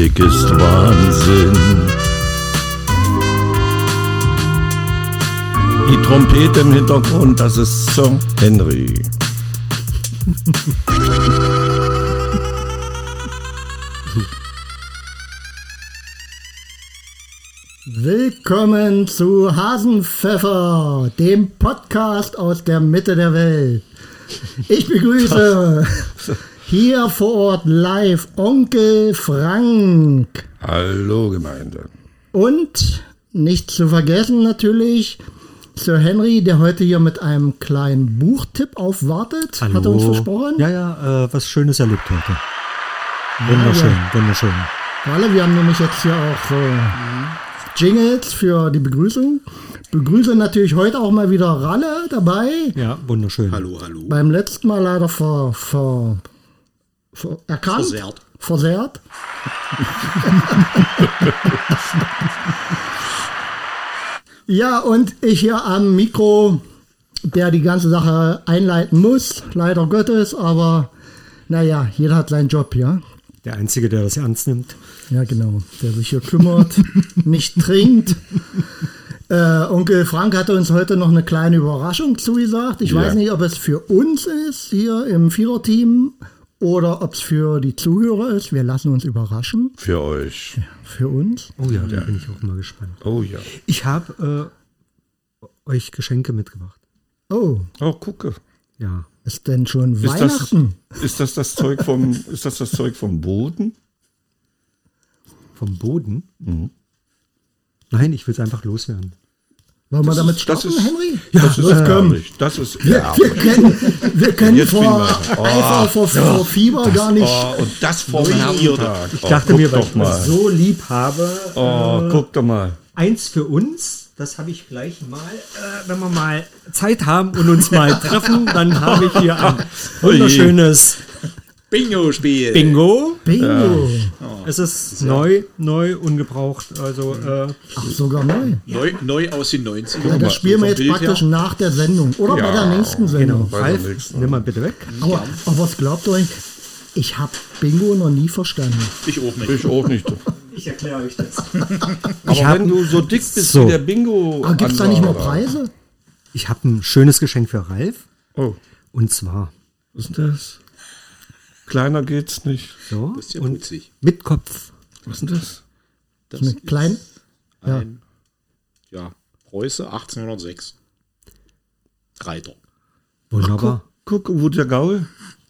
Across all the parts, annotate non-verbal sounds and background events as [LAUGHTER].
Musik ist Wahnsinn. Die Trompete im Hintergrund, das ist Sir Henry. Willkommen zu Hasenpfeffer, dem Podcast aus der Mitte der Welt. Ich begrüße hier vor Ort live Onkel Frank Hallo Gemeinde. und nicht zu vergessen natürlich Sir Henry, der heute hier mit einem kleinen Buchtipp aufwartet. Hat er uns versprochen? Ja, ja, äh, was Schönes erlebt heute. Wunderschön, wunderschön. Alle, wir haben nämlich jetzt hier auch so Jingles für die Begrüßung. Begrüße natürlich heute auch mal wieder Ralle dabei. Ja, wunderschön. Hallo, hallo. Beim letzten Mal leider ver, ver, erkannt. Versehrt. Versehrt. [LAUGHS] ja, und ich hier am Mikro, der die ganze Sache einleiten muss, leider Gottes, aber naja, jeder hat seinen Job, ja. Der Einzige, der das ernst nimmt. Ja, genau, der sich hier kümmert, [LAUGHS] nicht trinkt. Äh, Onkel Frank hatte uns heute noch eine kleine Überraschung zugesagt. Ich Ja. weiß nicht, ob es für uns ist hier im Viererteam oder ob es für die Zuhörer ist. Wir lassen uns überraschen. Für euch. Für uns. Oh ja, da bin ich auch mal gespannt. Oh ja. Ich habe äh, euch Geschenke mitgebracht. Oh, Oh, gucke. Ja. ist denn schon Ist das, Weihnachten? ist das das Zeug vom, ist das das Zeug vom Boden? Vom Boden? Nein, ich will es einfach loswerden. Wollen wir damit das starten, ist- Henry? das ist komm. ehrlich. Das ist Wir, wir können, wir können vor weiter. Eifer, vor, vor Fieber gar nicht Oh, und das vor Herrentag. Ich dachte oh, mir, weil ich mal. das so lieb habe, Oh, guck doch mal. eins für uns. Das habe ich gleich mal, äh, wenn wir mal Zeit haben und uns mal [LAUGHS] treffen, dann habe ich hier ein wunderschönes Bingo-Spiel. Bingo. Bingo. Es ist neu, neu, ungebraucht. Also äh, Ach, sogar neu. Neu, neu aus den 90ern. Ja, das spielen wir jetzt Bild praktisch her. nach der Sendung oder bei der nächsten Sendung. genau. bei der Ralf, nächsten. nimm mal bitte weg. Aber, aber was glaubt ihr euch? Ich habe Bingo noch nie verstanden. Ich auch nicht. Ich auch nicht. Ich erkläre euch das. [LAUGHS] Aber hab- wenn du so dick bist So. wie der Bingo. Aber gibt es da nicht mal. Preise? Ich habe ein schönes Geschenk für Ralf. Oh, Und zwar was ist denn das? Kleiner geht's nicht. so Das ist ja und putzig. mit Kopf. Was ist denn das? Das Eine ist klein, ja. ein, ja, Preuße 1806. Reiter. Wunderbar. Guck, wo der Gaul?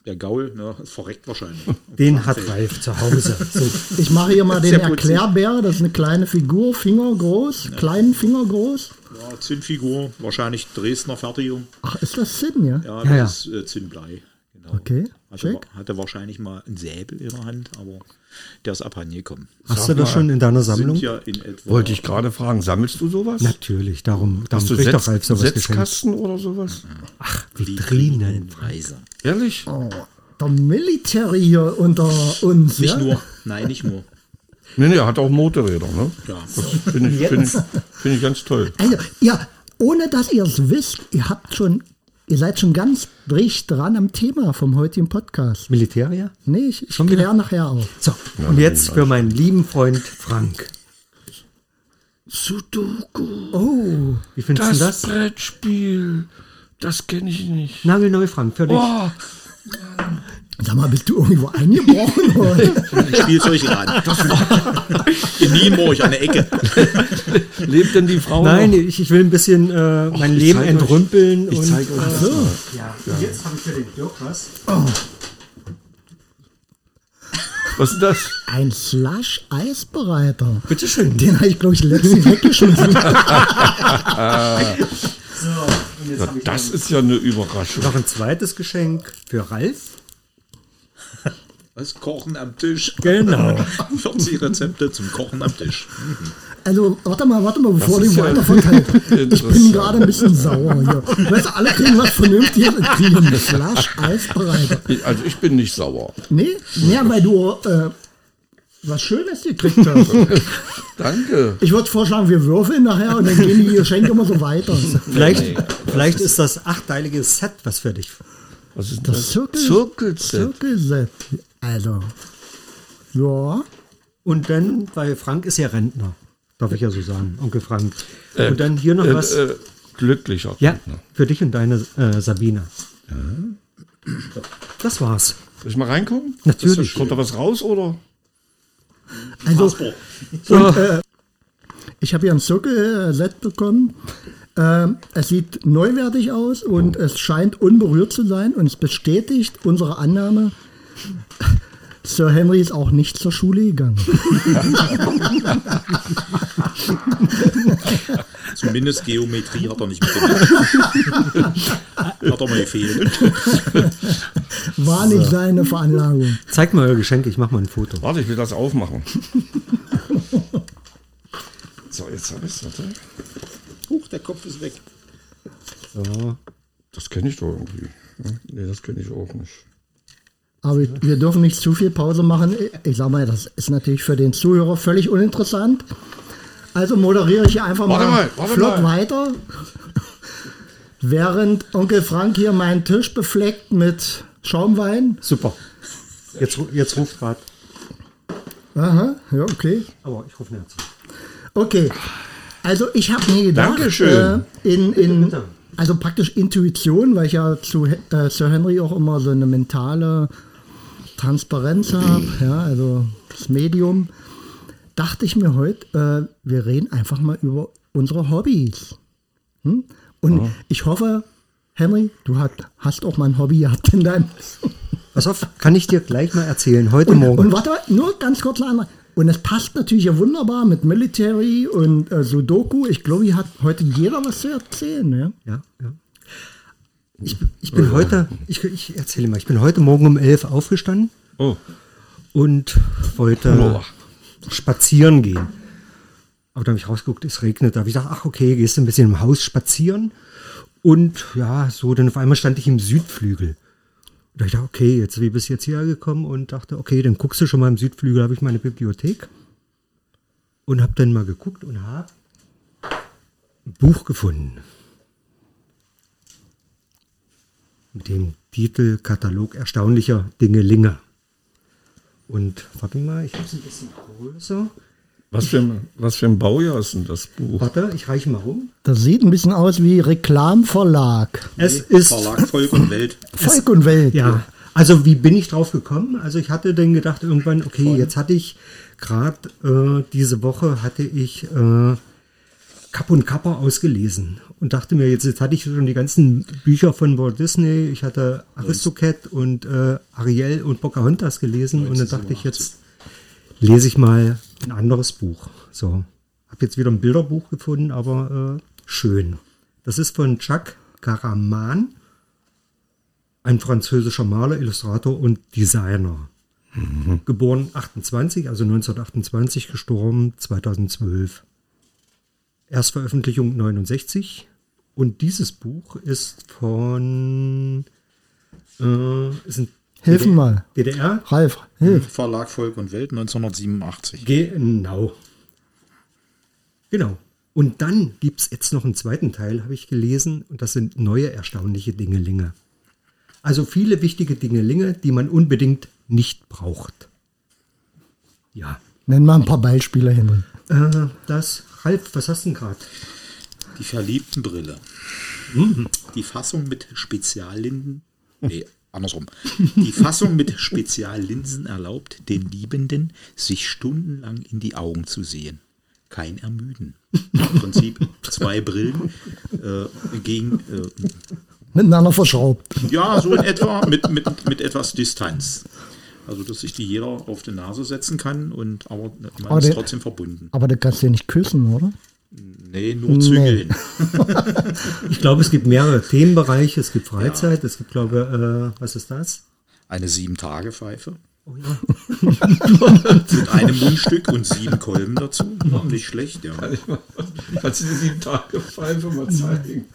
Der Gaul, ne, ist verreckt wahrscheinlich. [LAUGHS] Den hat Ralf zu Hause. So, Ich mache hier mal [LAUGHS] den. Erklärbär. Das ist eine kleine Figur, Finger groß, kleinen Finger groß. Ja, Zinnfigur, wahrscheinlich Dresdner Fertigung. Ach, ist das Sinn, ja? Ja, Ja, ja. das ist äh, Zinnblei. Genau. Okay, Hatte, schick. wa- hatte wahrscheinlich mal einen Säbel in der Hand, aber der ist abhandengekommen. hast du das schon in deiner Sammlung? Sind ja in etwa Wollte ich gerade fragen, sammelst du sowas? Natürlich, darum, darum Hast du kriegt doch Setz, Ralf sowas geschenkt. Setzkasten oder sowas? Vitrinen. Preise. Ehrlich? Oh, der Military hier unter uns. Nicht ja? nur, nein, nicht nur. Nee, nee, er hat auch Motorräder, ne? Ja. Finde ich, find ich, find ich ganz toll. Also, ja, ohne dass ihr es wisst, ihr habt schon, ihr seid schon ganz dicht dran am Thema vom heutigen Podcast. Militärier? Nee, ich, ich Schon wieder? kläre nachher auf. So, und jetzt für meinen lieben Freund Frank. Sudoku. Oh, Wie findest Das, du das? Brettspiel. Das kenne ich nicht. Nagelneu, Frank, für dich. Oh, sag mal, bist du irgendwo eingebrochen? [LAUGHS] oder? Spielzeugladen. In Nienburg an der Ecke. lebt denn die Frau Nein, noch? ich, ich will ein bisschen äh, mein Leben zeig euch- entrümpeln. Ich und, zeige euch das äh, mal. ja, und jetzt habe ich für den Dirk was. Was ist das? Ein Slush-Eisbereiter. Bitteschön. Den habe ich, glaube ich, letztens [LAUGHS] weggeschmissen. So, und jetzt habe ich Das ist ja eine Überraschung. noch ein zweites Geschenk für Ralf. Was? Kochen am Tisch. Genau. [LAUGHS] 40 Rezepte zum Kochen am Tisch. Also, warte mal, warte mal, bevor du weiter verteilt. [LAUGHS] Ich bin gerade ein bisschen sauer hier. Weißt du, alle kriegen was Vernünftiges und kriegen einen Slush-Eisbereiter. Ich, also ich bin nicht sauer. Nee, ja, weil du äh, was Schönes gekriegt hast. [LAUGHS] Danke. Ich würde vorschlagen, wir würfeln nachher und dann gehen die Geschenke immer so weiter. Vielleicht, vielleicht ist das achteilige Set was für dich. Was ist Das das? Zirkel- Zirkelset. Zirkelset. Also, ja, Und dann, weil Frank ist ja Rentner, darf ich ja so sagen, Onkel Frank. und dann hier noch Äh, was. äh, glücklicher. ja, Partner. für dich und deine äh, Sabine. Das war's. Soll ich mal reingucken? Natürlich. Kommt da was raus oder? Also, und, äh, ich habe hier ein Zuckel-Set bekommen. Ähm, es sieht neuwertig aus und es scheint unberührt zu sein und es bestätigt unsere Annahme, [LAUGHS] Sir Henry ist auch nicht zur Schule gegangen. [LAUGHS] Zumindest Geometrie hat er nicht mitgemacht. [LAUGHS] hat er mal gefehlt. War nicht seine Veranlagung. Zeig mal euer Geschenk, ich mach mal ein Foto. Warte, ich will das aufmachen. so, jetzt habe ich es. Warte. Huch, der Kopf ist weg. So. Das kenne ich doch irgendwie. Nee, das kenne ich auch nicht. Aber wir dürfen nicht zu viel Pause machen. Ich sag mal, das ist natürlich für den Zuhörer völlig uninteressant. Also moderiere ich hier einfach Warte mal, mal, warte flott mal. weiter. Während Onkel Frank hier meinen Tisch befleckt mit Schaumwein. Super. Jetzt, jetzt ruft grad. Aha, ja, okay. Aber ich rufe nicht. Okay. Also ich habe mir gedacht, Dankeschön. Äh, in, in, Bitte. also praktisch Intuition, weil ich ja zu äh, Sir Henry auch immer so eine mentale Transparenz habe, [CLEARS THROAT] ja, also das Medium, dachte ich mir heute, äh, wir reden einfach mal über unsere Hobbys. Hm? Und ich hoffe, Henry, du hat, hast auch mal ein Hobby gehabt in deinem [LAUGHS] Pass auf, kann ich dir gleich mal erzählen, heute Morgen. und warte mal, nur ganz kurz eine andere. Und es passt natürlich ja wunderbar mit Military und äh, Sudoku. Ich glaube, hier hat heute jeder was zu erzählen. Ja? Ja, ja. Ich, ich bin heute, ich, ich erzähle mal, ich bin heute Morgen um elf aufgestanden Oh, und wollte Boah. spazieren gehen. Aber da habe ich rausgeguckt, es regnet. Da habe ich gedacht, ach okay, gehst du ein bisschen im Haus spazieren. Und ja, so, dann auf einmal stand ich im Südflügel. Und da ich dachte, okay, jetzt wie bist du jetzt hierher gekommen und dachte, okay, dann guckst du schon mal im Südflügel, habe ich meine Bibliothek. Und habe dann mal geguckt und habe ein Buch gefunden. Mit dem Titel Katalog erstaunlicher Dingelinge. Und warte mal, ich habe es ein bisschen größer. was für, ein, was für ein Baujahr ist denn das Buch? Warte, ich reiche mal rum. Das sieht ein bisschen aus wie Reklamverlag. Es ist Verlag Volk und Welt. [LAUGHS] Volk und Welt. Ja, also wie bin ich drauf gekommen? Also ich hatte dann gedacht irgendwann, okay, jetzt hatte ich gerade äh, diese Woche hatte ich äh, Kapp und Kapper ausgelesen und dachte mir, jetzt, jetzt hatte ich schon die ganzen Bücher von Walt Disney, ich hatte Aristocat und äh, Ariel und Pocahontas gelesen und dann dachte ich, jetzt lese ich mal ein anderes Buch. So, habe jetzt wieder ein Bilderbuch gefunden, aber äh, schön. Das ist von Jacques Caraman ein französischer Maler, Illustrator und Designer. Geboren 28, also 1928, gestorben 2012. Erstveröffentlichung 69. Und dieses Buch ist von. Äh, ist ein DDR, mal. DDR? Ralf, hilf. Verlag Volk und Welt 1987. Genau. Genau. Und dann gibt es jetzt noch einen zweiten Teil, habe ich gelesen, und das sind neue erstaunliche Dingelinge. Also viele wichtige Dingelinge, die man unbedingt nicht braucht. Ja. Nenn mal ein paar Beispiele, Henry. Äh, das, Ralf, was hast du denn gerade? Die verliebten Die Fassung mit Speziallinden. Nee, andersrum. Die Fassung mit Speziallinsen erlaubt den Liebenden, sich stundenlang in die Augen zu sehen. Kein Ermüden. Im Prinzip zwei Brillen äh, gegen, äh, Miteinander verschraubt. ja, so in etwa, mit, mit, mit etwas Distanz. Also, dass sich die jeder auf die Nase setzen kann, und aber man Aber ist der- trotzdem verbunden. Aber du kannst ja nicht küssen, oder? Nee, nur zügeln. [LAUGHS] Ich glaube, es gibt mehrere Themenbereiche. Es gibt Freizeit, es gibt, glaube äh, was ist das? Eine Sieben-Tage-Pfeife. Oh ja. [LAUGHS] Mit einem Mundstück und sieben Kolben dazu. Nicht schlecht, ja. Kannst du dir sieben Tage Pfeife mal zeigen?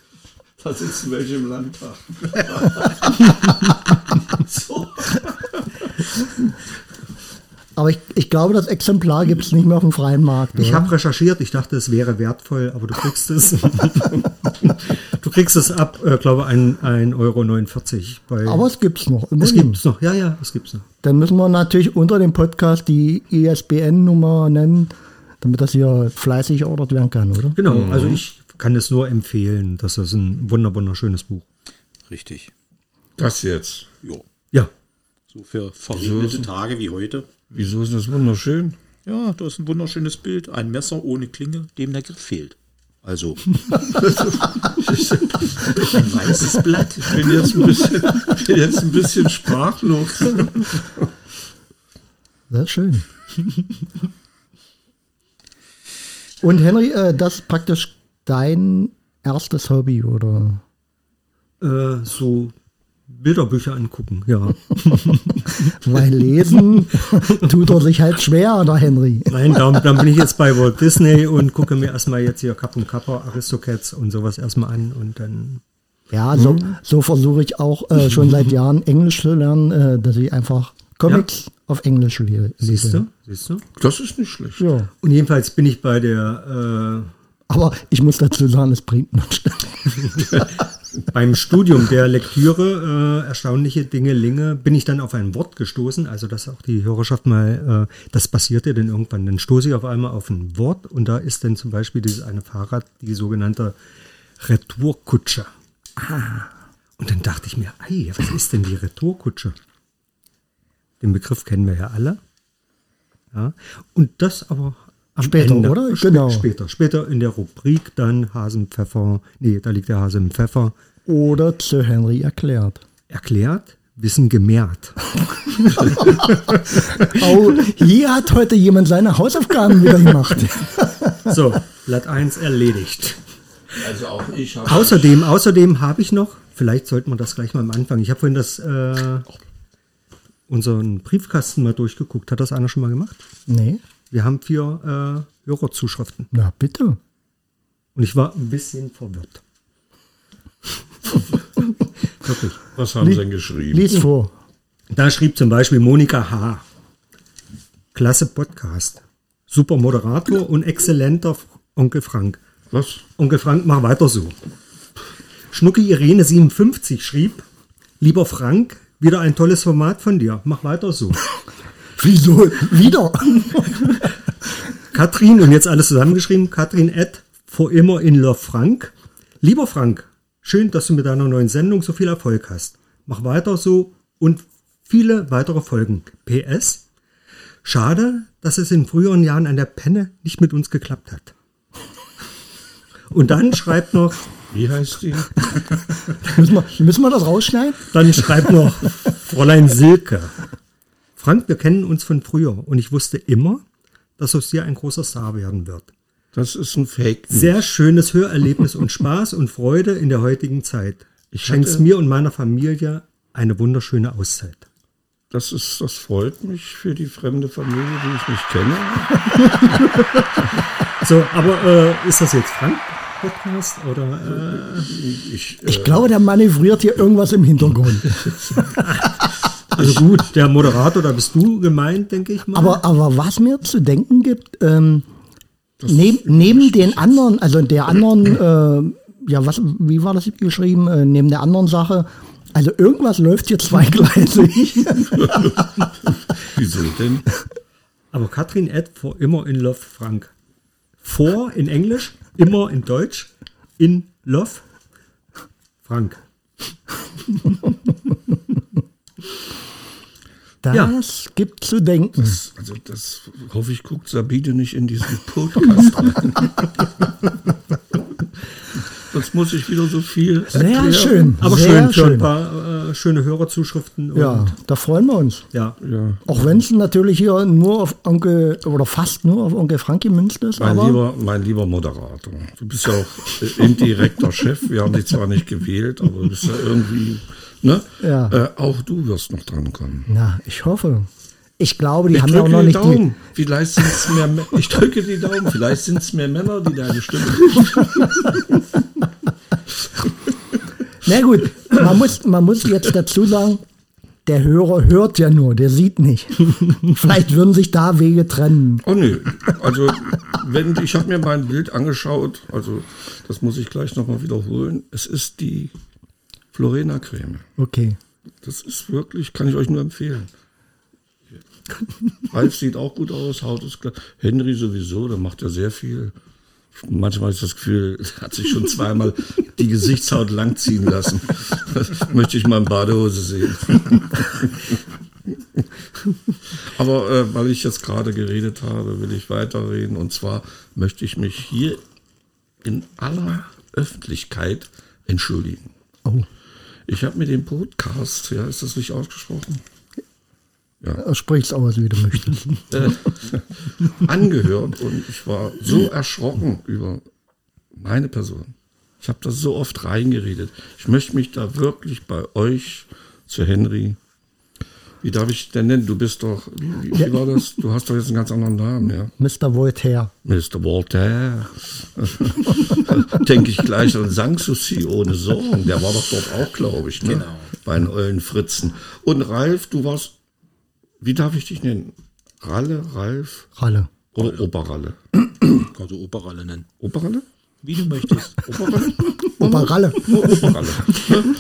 Da sitzen welche im Landtag. [LAUGHS] so. Aber ich, ich glaube, das Exemplar gibt es nicht mehr auf dem freien Markt. Ich habe recherchiert, ich dachte, es wäre wertvoll, aber du kriegst es. [LAUGHS] du kriegst es ab, äh, glaube ein 1,49 Euro. Bei, Aber es gibt's noch. es immerhin. gibt's noch. Ja, ja, es gibt's noch. Dann müssen wir natürlich unter dem Podcast die ISBN-Nummer nennen, damit das hier fleißig ordert werden kann, oder? Genau, also ich kann es nur empfehlen. Das ist ein wunder wunderschönes Buch. Richtig. Das jetzt. Jo. Ja, So für verregnete Tage wie heute. Wieso ist das wunderschön? Ja, da ist ein wunderschönes Bild. Ein Messer ohne Klinge, dem der Griff fehlt. Also. [LAUGHS] ein weißes Blatt. Ich bin jetzt ein bisschen, bin jetzt ein bisschen sprachlos. Sehr schön. Und Henry, äh, das ist praktisch dein erstes Hobby, oder? äh, so Bilderbücher angucken, ja. [LAUGHS] Weil lesen tut er sich halt schwer, der Henry. Nein, dann, dann bin ich jetzt bei Walt Disney und gucke mir erstmal jetzt hier Kapp und Kappa, Aristocats und sowas erstmal an und dann. Ja, so, so versuche ich auch äh, schon seit Jahren Englisch zu lernen, äh, dass ich einfach Comics auf Englisch le Siehst lese. du? Siehst du? Das ist nicht schlecht. Ja. Und jedenfalls bin ich bei der Aber ich muss dazu sagen, es bringt nichts. [LAUGHS] beim Studium der Lektüre äh, erstaunliche Dinge Linge bin ich dann auf ein Wort gestoßen, also dass auch die Hörerschaft mal, äh, das passierte dann irgendwann, dann stoße ich auf einmal auf ein Wort und da ist dann zum Beispiel dieses eine Fahrrad, die sogenannte Retourkutsche. Ah. Und dann dachte ich mir, ei, was ist denn die Retourkutsche? Den Begriff kennen wir ja alle. Ja. Und das aber am Später, Ende. oder? Genau. Später, später in der Rubrik dann Hasenpfeffer, nee, da liegt der Hase im Pfeffer, Oder zu Henry erklärt. erklärt, Wissen gemehrt. [LAUGHS] Oh, hier hat heute jemand seine Hausaufgaben wieder gemacht. So, Blatt 1 erledigt. Also auch ich habe. Außerdem, außerdem habe ich noch, vielleicht sollten wir das gleich mal am Anfang, ich habe vorhin das, äh, unseren Briefkasten mal durchgeguckt. Hat das einer schon mal gemacht? Nee, Wir haben vier äh, Hörerzuschriften. na bitte. Und ich war ein bisschen verwirrt. [LAUGHS] Wirklich. Was haben sie denn geschrieben? Lies vor. Da schrieb zum Beispiel Monika H. Klasse Podcast. Super Moderator und exzellenter Onkel Frank. Was? Onkel Frank, mach weiter so. Schnucki Irene 57 schrieb, lieber Frank, wieder ein tolles Format von dir. Mach weiter so. Wieso? Wieder? [LAUGHS] Katrin, und jetzt alles zusammengeschrieben, Katrin Ed, for immer in love Frank. Lieber Frank, schön, dass du mit deiner neuen Sendung so viel Erfolg hast. Mach weiter so und viele weitere Folgen. PS, schade, dass es in früheren Jahren an der Penne nicht mit uns geklappt hat. Und dann schreibt noch, Wie heißt die? [LAUGHS] müssen, wir, müssen wir das rausschneiden? dann schreibt noch Fräulein Silke. Frank, wir kennen uns von früher und ich wusste immer, dass aus dir ein großer Star werden wird. Das ist ein Fake. News. Sehr schönes Hörerlebnis und Spaß und Freude in der heutigen Zeit. Ich Schenkst hatte- mir und meiner Familie eine wunderschöne Auszeit. Das, ist, das freut mich für die fremde Familie, die ich nicht kenne. [LAUGHS] So, aber äh, ist das jetzt Frank Podcast oder äh, Ich, äh, Ich glaube, der manövriert hier irgendwas im Hintergrund. [LAUGHS] also gut, der Moderator, da bist du gemeint, denke ich mal. Aber, aber was mir zu denken gibt, ähm, neb, neben den anderen, also der anderen, äh, ja, was, wie war das geschrieben, äh, neben der anderen Sache, also irgendwas läuft hier zweigleisig. [LAUGHS] wieso denn? Aber Katrin Ed for immer in love Frank. For in Englisch, immer in Deutsch, in love Frank. Das Ja. gibt zu denken. Also das hoffe ich, guckt Sabine nicht in diesen [LAUGHS] Podcast rein. [LAUGHS] Sonst muss ich wieder so viel Sehr erklären. schön. Aber sehr schön schön. ein paar äh, schöne Hörerzuschriften. Und, Ja, da freuen wir uns. ja. Ja. Auch wenn es natürlich hier nur auf Onkel oder fast nur auf Onkel Frank gemünzt ist. Mein aber lieber, mein lieber Moderator, du bist ja auch äh, indirekter Chef. Wir haben dich zwar nicht gewählt, aber du bist ja irgendwie. Ne? Ja. Äh, auch du wirst noch dran kommen. na, ich hoffe. Ich glaube, die Ich haben ja auch noch die nicht die. Daumen. Vielleicht sind es mehr. Ich drücke die Daumen. Vielleicht sind es mehr Männer, die deine Stimme. [LAUGHS] Na gut, man muss, man muss jetzt dazu sagen, der Hörer hört ja nur, der sieht nicht. Vielleicht würden sich da Wege trennen. Oh nö, also wenn ich habe mir mein Bild angeschaut, also das muss ich gleich nochmal wiederholen. Es ist die Florena Creme. Okay. Das ist wirklich, kann ich euch nur empfehlen. [LAUGHS] Ralf sieht auch gut aus, Haut ist klar. Henry sowieso, der macht ja sehr viel. Manchmal ist das Gefühl, er hat sich schon zweimal die Gesichtshaut langziehen lassen. Das [LAUGHS] möchte ich mal in Badehose sehen. [LAUGHS] Aber äh, weil ich jetzt gerade geredet habe, will ich weiterreden. Und zwar möchte ich mich hier in aller Öffentlichkeit entschuldigen. Oh, Ich habe mir den Podcast, ja, ist das nicht ausgesprochen? sprich's aus, wie du möchtest. [LAUGHS] äh, angehört und ich war so erschrocken über meine Person. Ich habe da so oft reingeredet. Ich möchte mich da wirklich bei euch zu Henry. Wie darf ich denn nennen? Du bist doch, wie, wie, war das? Du hast doch jetzt einen ganz anderen Namen, ja. Mr. Voltaire. Mr. Walter. [LAUGHS] Denke ich gleich an Sanssouci ohne Sorgen. Der war doch dort auch, glaube ich, ne? Genau. bei den Eulen Fritzen. Und Ralf, du warst, wie darf ich dich nennen? Ralle, Ralf Ralle. oder Oberralle? Kannst du Operalle nennen. Oberralle? Wie du möchtest. [LAUGHS] Oberralle? Oberralle. Oberralle.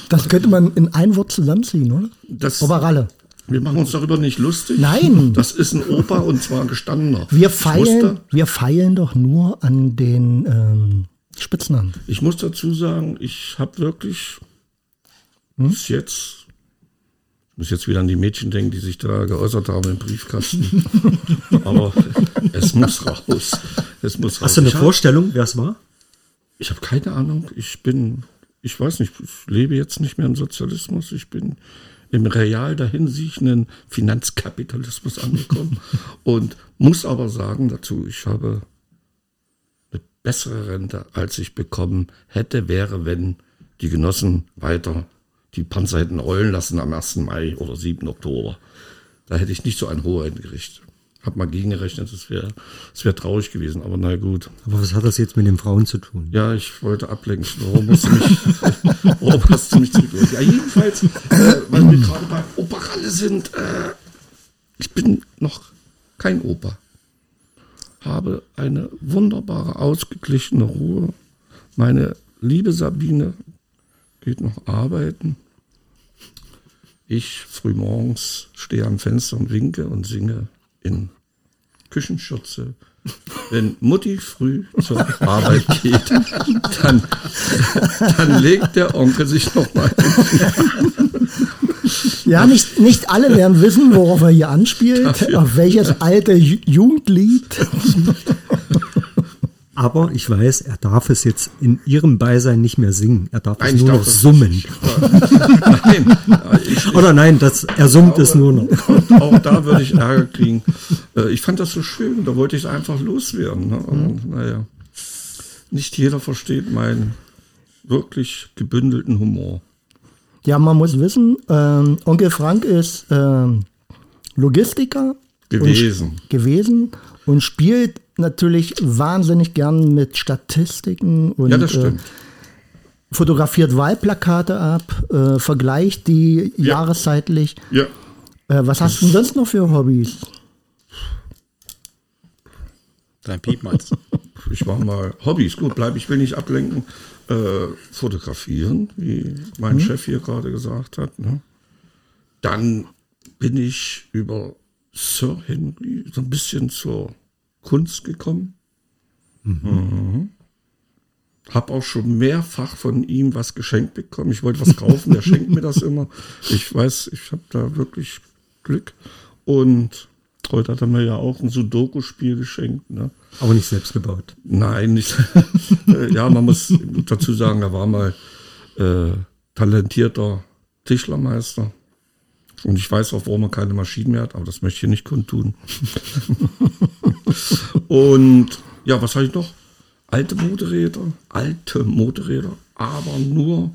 Das könnte man in ein Wort zusammenziehen, oder? Das, Oberralle. Wir machen uns darüber nicht lustig. Nein. [LAUGHS] Das ist ein Opa und zwar ein gestandener. Wir feilen, wir feilen doch nur an den ähm, Spitznamen. Ich muss dazu sagen, ich habe wirklich bis jetzt, ich muss jetzt wieder an die Mädchen denken, die sich da geäußert haben im Briefkasten. [LAUGHS] Aber es muss raus. Es muss raus. Hast du eine ich Vorstellung, wer es war? Ich habe keine Ahnung. Ich bin, ich weiß nicht, ich lebe jetzt nicht mehr im Sozialismus. Ich bin im real dahinsiechenden Finanzkapitalismus angekommen [LAUGHS] und muss aber sagen dazu, ich habe eine bessere Rente, als ich bekommen hätte, wäre, wenn die Genossen weiter die Panzer hätten rollen lassen am 1. Mai oder 7. Oktober. Da hätte ich nicht so ein hohes gekriegt. Hab mal gegengerechnet, das wäre das wär traurig gewesen, aber na gut. Aber was hat das jetzt mit den Frauen zu tun? Ja, ich wollte ablenken. Warum hast du mich, [LAUGHS] warum hast du mich zurückgeholt? Ja, jedenfalls, äh, weil wir gerade bei Operalle sind, äh, ich bin noch kein Opa. Habe eine wunderbare, ausgeglichene Ruhe. Meine liebe Sabine geht noch arbeiten. Ich frühmorgens stehe am Fenster und winke und singe in Küchenschürze. Wenn Mutti früh zur Arbeit geht, dann, dann legt der Onkel sich noch mal Ja, nicht, nicht alle werden wissen, worauf er hier anspielt, auf welches alte Ju- Jugendlied. Aber ich weiß, er darf es jetzt in ihrem Beisein nicht mehr singen. Er darf Nein, es nur darf noch summen. Nein, ich, [LAUGHS] Oder nein, das, er summt es nur noch. Und auch da würde ich Ärger kriegen. Äh, Ich fand das so schön, da wollte ich es einfach loswerden. Ne? Aber, naja, nicht jeder versteht meinen wirklich gebündelten Humor. Ja, man muss wissen, ähm, Onkel Frank ist ähm, Logistiker Gewesen. Und, gewesen und spielt natürlich wahnsinnig gern mit Statistiken und Ja, das äh, stimmt. fotografiert Wahlplakate ab, äh, vergleicht die Ja. jahreszeitlich. Ja, Äh, was hast du sonst noch für Hobbys? Dein Piepmalz. [LAUGHS] ich war mal Hobbys. Gut, bleib, ich will nicht ablenken. Äh, fotografieren, wie mein Chef hier gerade gesagt hat. Ne? Dann bin ich über Sir Henry so ein bisschen zur Kunst gekommen. Mhm. Hab auch schon mehrfach von ihm was geschenkt bekommen. Ich wollte was [LAUGHS] kaufen, der schenkt mir das immer. Ich weiß, ich habe da wirklich Glück. Und heute hat er mir ja auch ein Sudoku-Spiel geschenkt. Ne? Aber nicht selbst gebaut. Nein, nicht. [LAUGHS] Äh, ja, man muss dazu sagen, er war mal äh, talentierter Tischlermeister. Und ich weiß auch, warum er keine Maschinen mehr hat, aber das möchte ich hier nicht kundtun. [LAUGHS] Und ja, was habe ich noch? Alte Motorräder, alte Motorräder, aber nur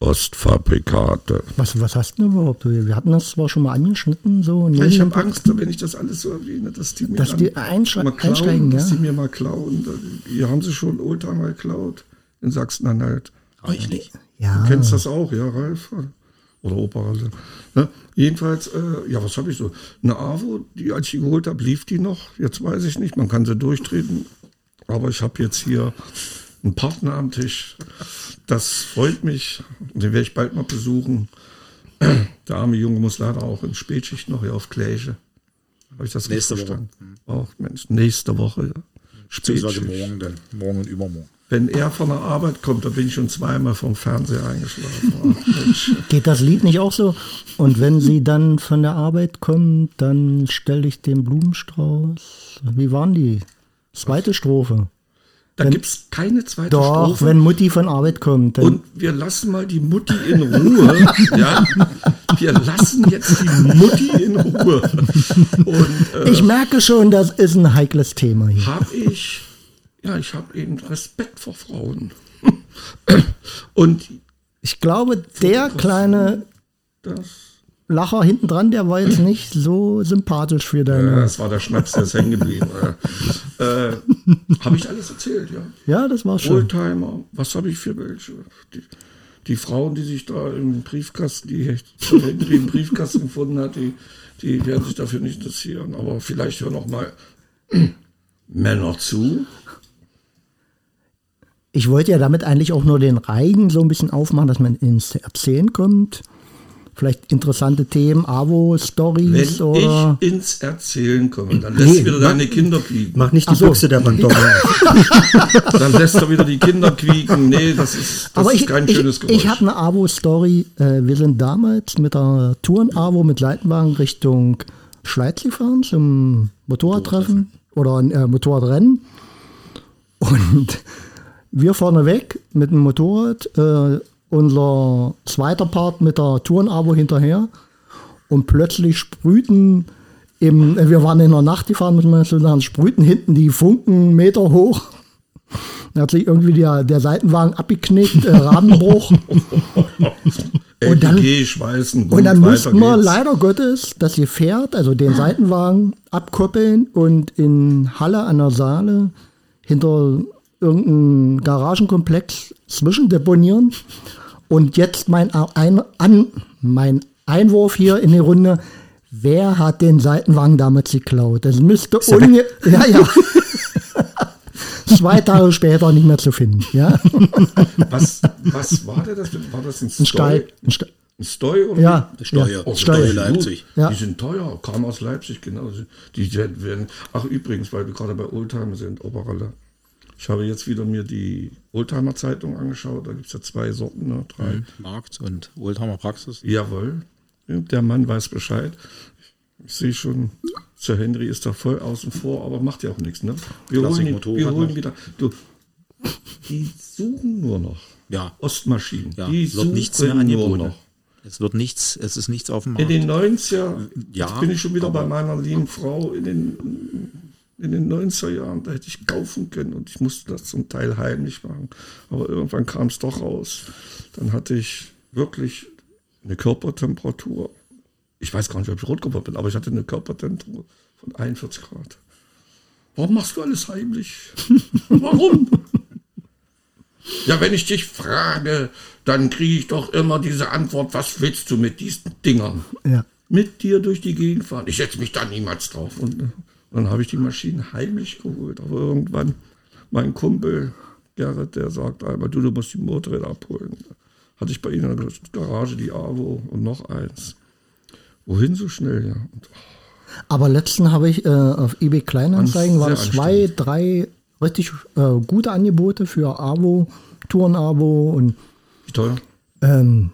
Ostfabrikate. Was, was hast du denn überhaupt? Wir hatten das zwar schon mal angeschnitten, so. Ja, ich habe Angst, wenn ich das alles so erwähne, dass die mir Dass die einschre- mal klauen, einsteigen, dass ja. die mir mal klauen. Hier haben sie schon Oldtimer geklaut in Sachsen-Anhalt. Euch nicht. Ja, Du kennst das auch, ja, Ralf? Oder Operalle. Ne? Jedenfalls, äh, ja, was habe ich so? Eine AWO, die als ich die geholt habe, lief die noch. Jetzt weiß ich nicht, man kann sie durchtreten. Aber ich habe jetzt hier einen Partner am Tisch. Das freut mich. Den werde ich bald mal besuchen. Der arme Junge muss leider auch in Spätschicht noch hier auf Gleiche. Habe ich das Nächste Woche. Auch Mensch, nächste Woche. Ja. Spätschicht. morgen dann. Morgen und übermorgen. Wenn er von der Arbeit kommt, dann bin ich schon zweimal vom Fernseher eingeschlafen. Mensch. Geht das Lied nicht auch so? Und wenn sie dann von der Arbeit kommt, dann stelle ich den Blumenstrauß. Wie waren die? Zweite Strophe. Da gibt es keine zweite Doch, Strophe. wenn Mutti von Arbeit kommt. Und wir lassen mal die Mutti in Ruhe. [LAUGHS] ja? Wir lassen jetzt die Mutti in Ruhe. Und äh, ich merke schon, das ist ein heikles Thema hier. habe ich, ja, ich habe eben Respekt vor Frauen. [LAUGHS] Und Ich glaube, der kleine Lacher hinten dran, der war jetzt nicht so sympathisch für ja, deine. das war der Schnaps, der ist hängen geblieben. [LAUGHS] Äh, habe ich alles erzählt, ja. Ja, das war schön. Oldtimer, was habe ich für welche? Die, die Frauen, die sich da im Briefkasten, die die im Briefkasten gefunden hat, die, die werden sich dafür nicht interessieren. Aber vielleicht hören auch mal [CLEARS THROAT] Männer zu. Ich wollte ja damit eigentlich auch nur den Reigen so ein bisschen aufmachen, dass man ins Erzählen kommt. Vielleicht interessante Themen, Wenn Avo-Stories oder. ich ins Erzählen komme, dann lässt Nee, wieder deine Kinder quieken. Mach nicht die so. Büchse der Pandora. [LAUGHS] Dann lässt er wieder die Kinder quieken. Nee, das ist, das Aber ist ich, kein ich, schönes Geräusch. ich habe eine Avo-Story. Äh, wir sind damals mit der Touren-Avo mit Leitenwagen Richtung Schweiz gefahren zum Motorradtreffen oder ein äh, Motorradrennen. Und wir vorne weg mit dem Motorrad, äh, unser zweiter Part mit der Touren-Abo hinterher. Und plötzlich sprühten im, äh, wir waren in der Nacht gefahren, muss man so sagen, sprühten hinten die Funken Meter hoch. Da hat sich irgendwie der, der Seitenwagen abgeknickt, äh, Rahmenbruch. [LAUGHS] und dann- schweißen. Und dann mussten wir leider Gottes das Gefährt, also den Seitenwagen, abkoppeln und in Halle an der Saale hinter irgendeinem Garagenkomplex zwischendeponieren. Und jetzt mein, ein, an, mein Einwurf hier in die Runde. Wer hat den Seitenwagen damals geklaut? Das müsste unge [LAUGHS] ja, ja. Zwei Tage später nicht mehr zu finden. Ja? Was, was war der das? War das ein Ein Stall. Ein Stall. Stoi oder Ja, Steuer. ja. Steuer. Leipzig. Ja. Die sind teuer, kam aus Leipzig, genau. Die werden, ach übrigens, weil wir gerade bei Oldtimer sind, Oberrolle. Ich habe jetzt wieder mir die Oldtimer-Zeitung angeschaut, da gibt es ja zwei Sorten, ne, drei. Markt und Oldtimer Praxis. Jawohl, der Mann weiß Bescheid. Ich sehe schon, Sir Henry ist da voll außen vor, aber macht ja auch nichts. Ne? Wir, holen, ihn- wir holen noch. wieder. Du, die suchen nur noch. Ja. Ostmaschinen. Ja, die es wird nichts mehr nur angeboten. noch. Es wird nichts, es ist nichts auf dem In Markt. den 90er, Ja, bin ich schon wieder bei aber- meiner lieben Frau, in den, in den 90er Jahren, da hätte ich kaufen können und ich musste das zum Teil heimlich machen. Aber irgendwann kam es doch raus. Dann hatte ich wirklich eine Körpertemperatur. Ich weiß gar nicht, ob ich rot geworden bin, aber ich hatte eine Körpertemperatur von 41 Grad. Warum machst du alles heimlich? [LAUGHS] Warum? Ja, wenn ich dich frage, dann kriege ich doch immer diese Antwort, was willst du mit diesen Dingern? Ja. Mit dir durch die Gegend fahren. Ich setze mich da niemals drauf. Und äh, dann habe ich die Maschinen heimlich geholt. Aber irgendwann, mein Kumpel Gerrit, der sagt einmal, du, du musst die Motorräder abholen. Hatte ich bei ihnen in der Garage die AWO und noch eins. Wohin so schnell, ja. Und, Aber letzten habe ich äh, auf eBay Kleinanzeigen waren zwei, drei richtig äh, gute Angebote für Abo, Touren-Abo und wie teuer? ähm,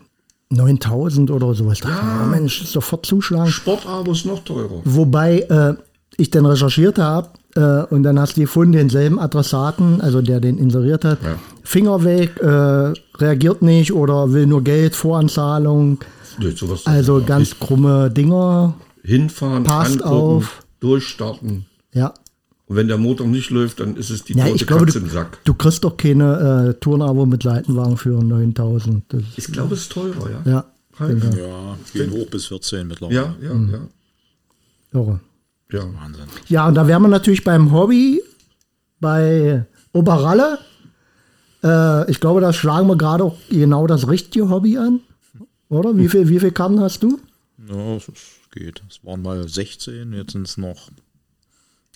9000 oder sowas. Da dachte oh Mensch, sofort zuschlagen. Sport-Abo ist noch teurer. Wobei äh, ich dann recherchiert habe äh, und dann hast du gefunden, denselben Adressaten, also der den inseriert hat, Ja. Finger weg, äh, reagiert nicht oder will nur Geld, Voranzahlung. Nee, sowas Also ganz krumme Dinger. hinfahren, Passt angucken, auf. durchstarten. Ja. Und wenn der Motor nicht läuft, dann ist es die Ja, tote ich glaube, Katze du, im Sack. du kriegst doch keine äh, Tourenabo mit Leitenwagen für 9000. Das, Ich glaube, es ist teurer, ja. ja, Halt. Ja, gehen hoch bis 14 mittlerweile. Ja, ja, Mhm. ja. irre. Ja. Wahnsinn. Ja, und da wären wir natürlich beim Hobby bei Oberralle. Äh, ich glaube, da schlagen wir gerade auch genau das richtige Hobby an. oder? Wie viel, wie viel Karten hast du? Ja, es geht. Es waren mal 16, jetzt sind es noch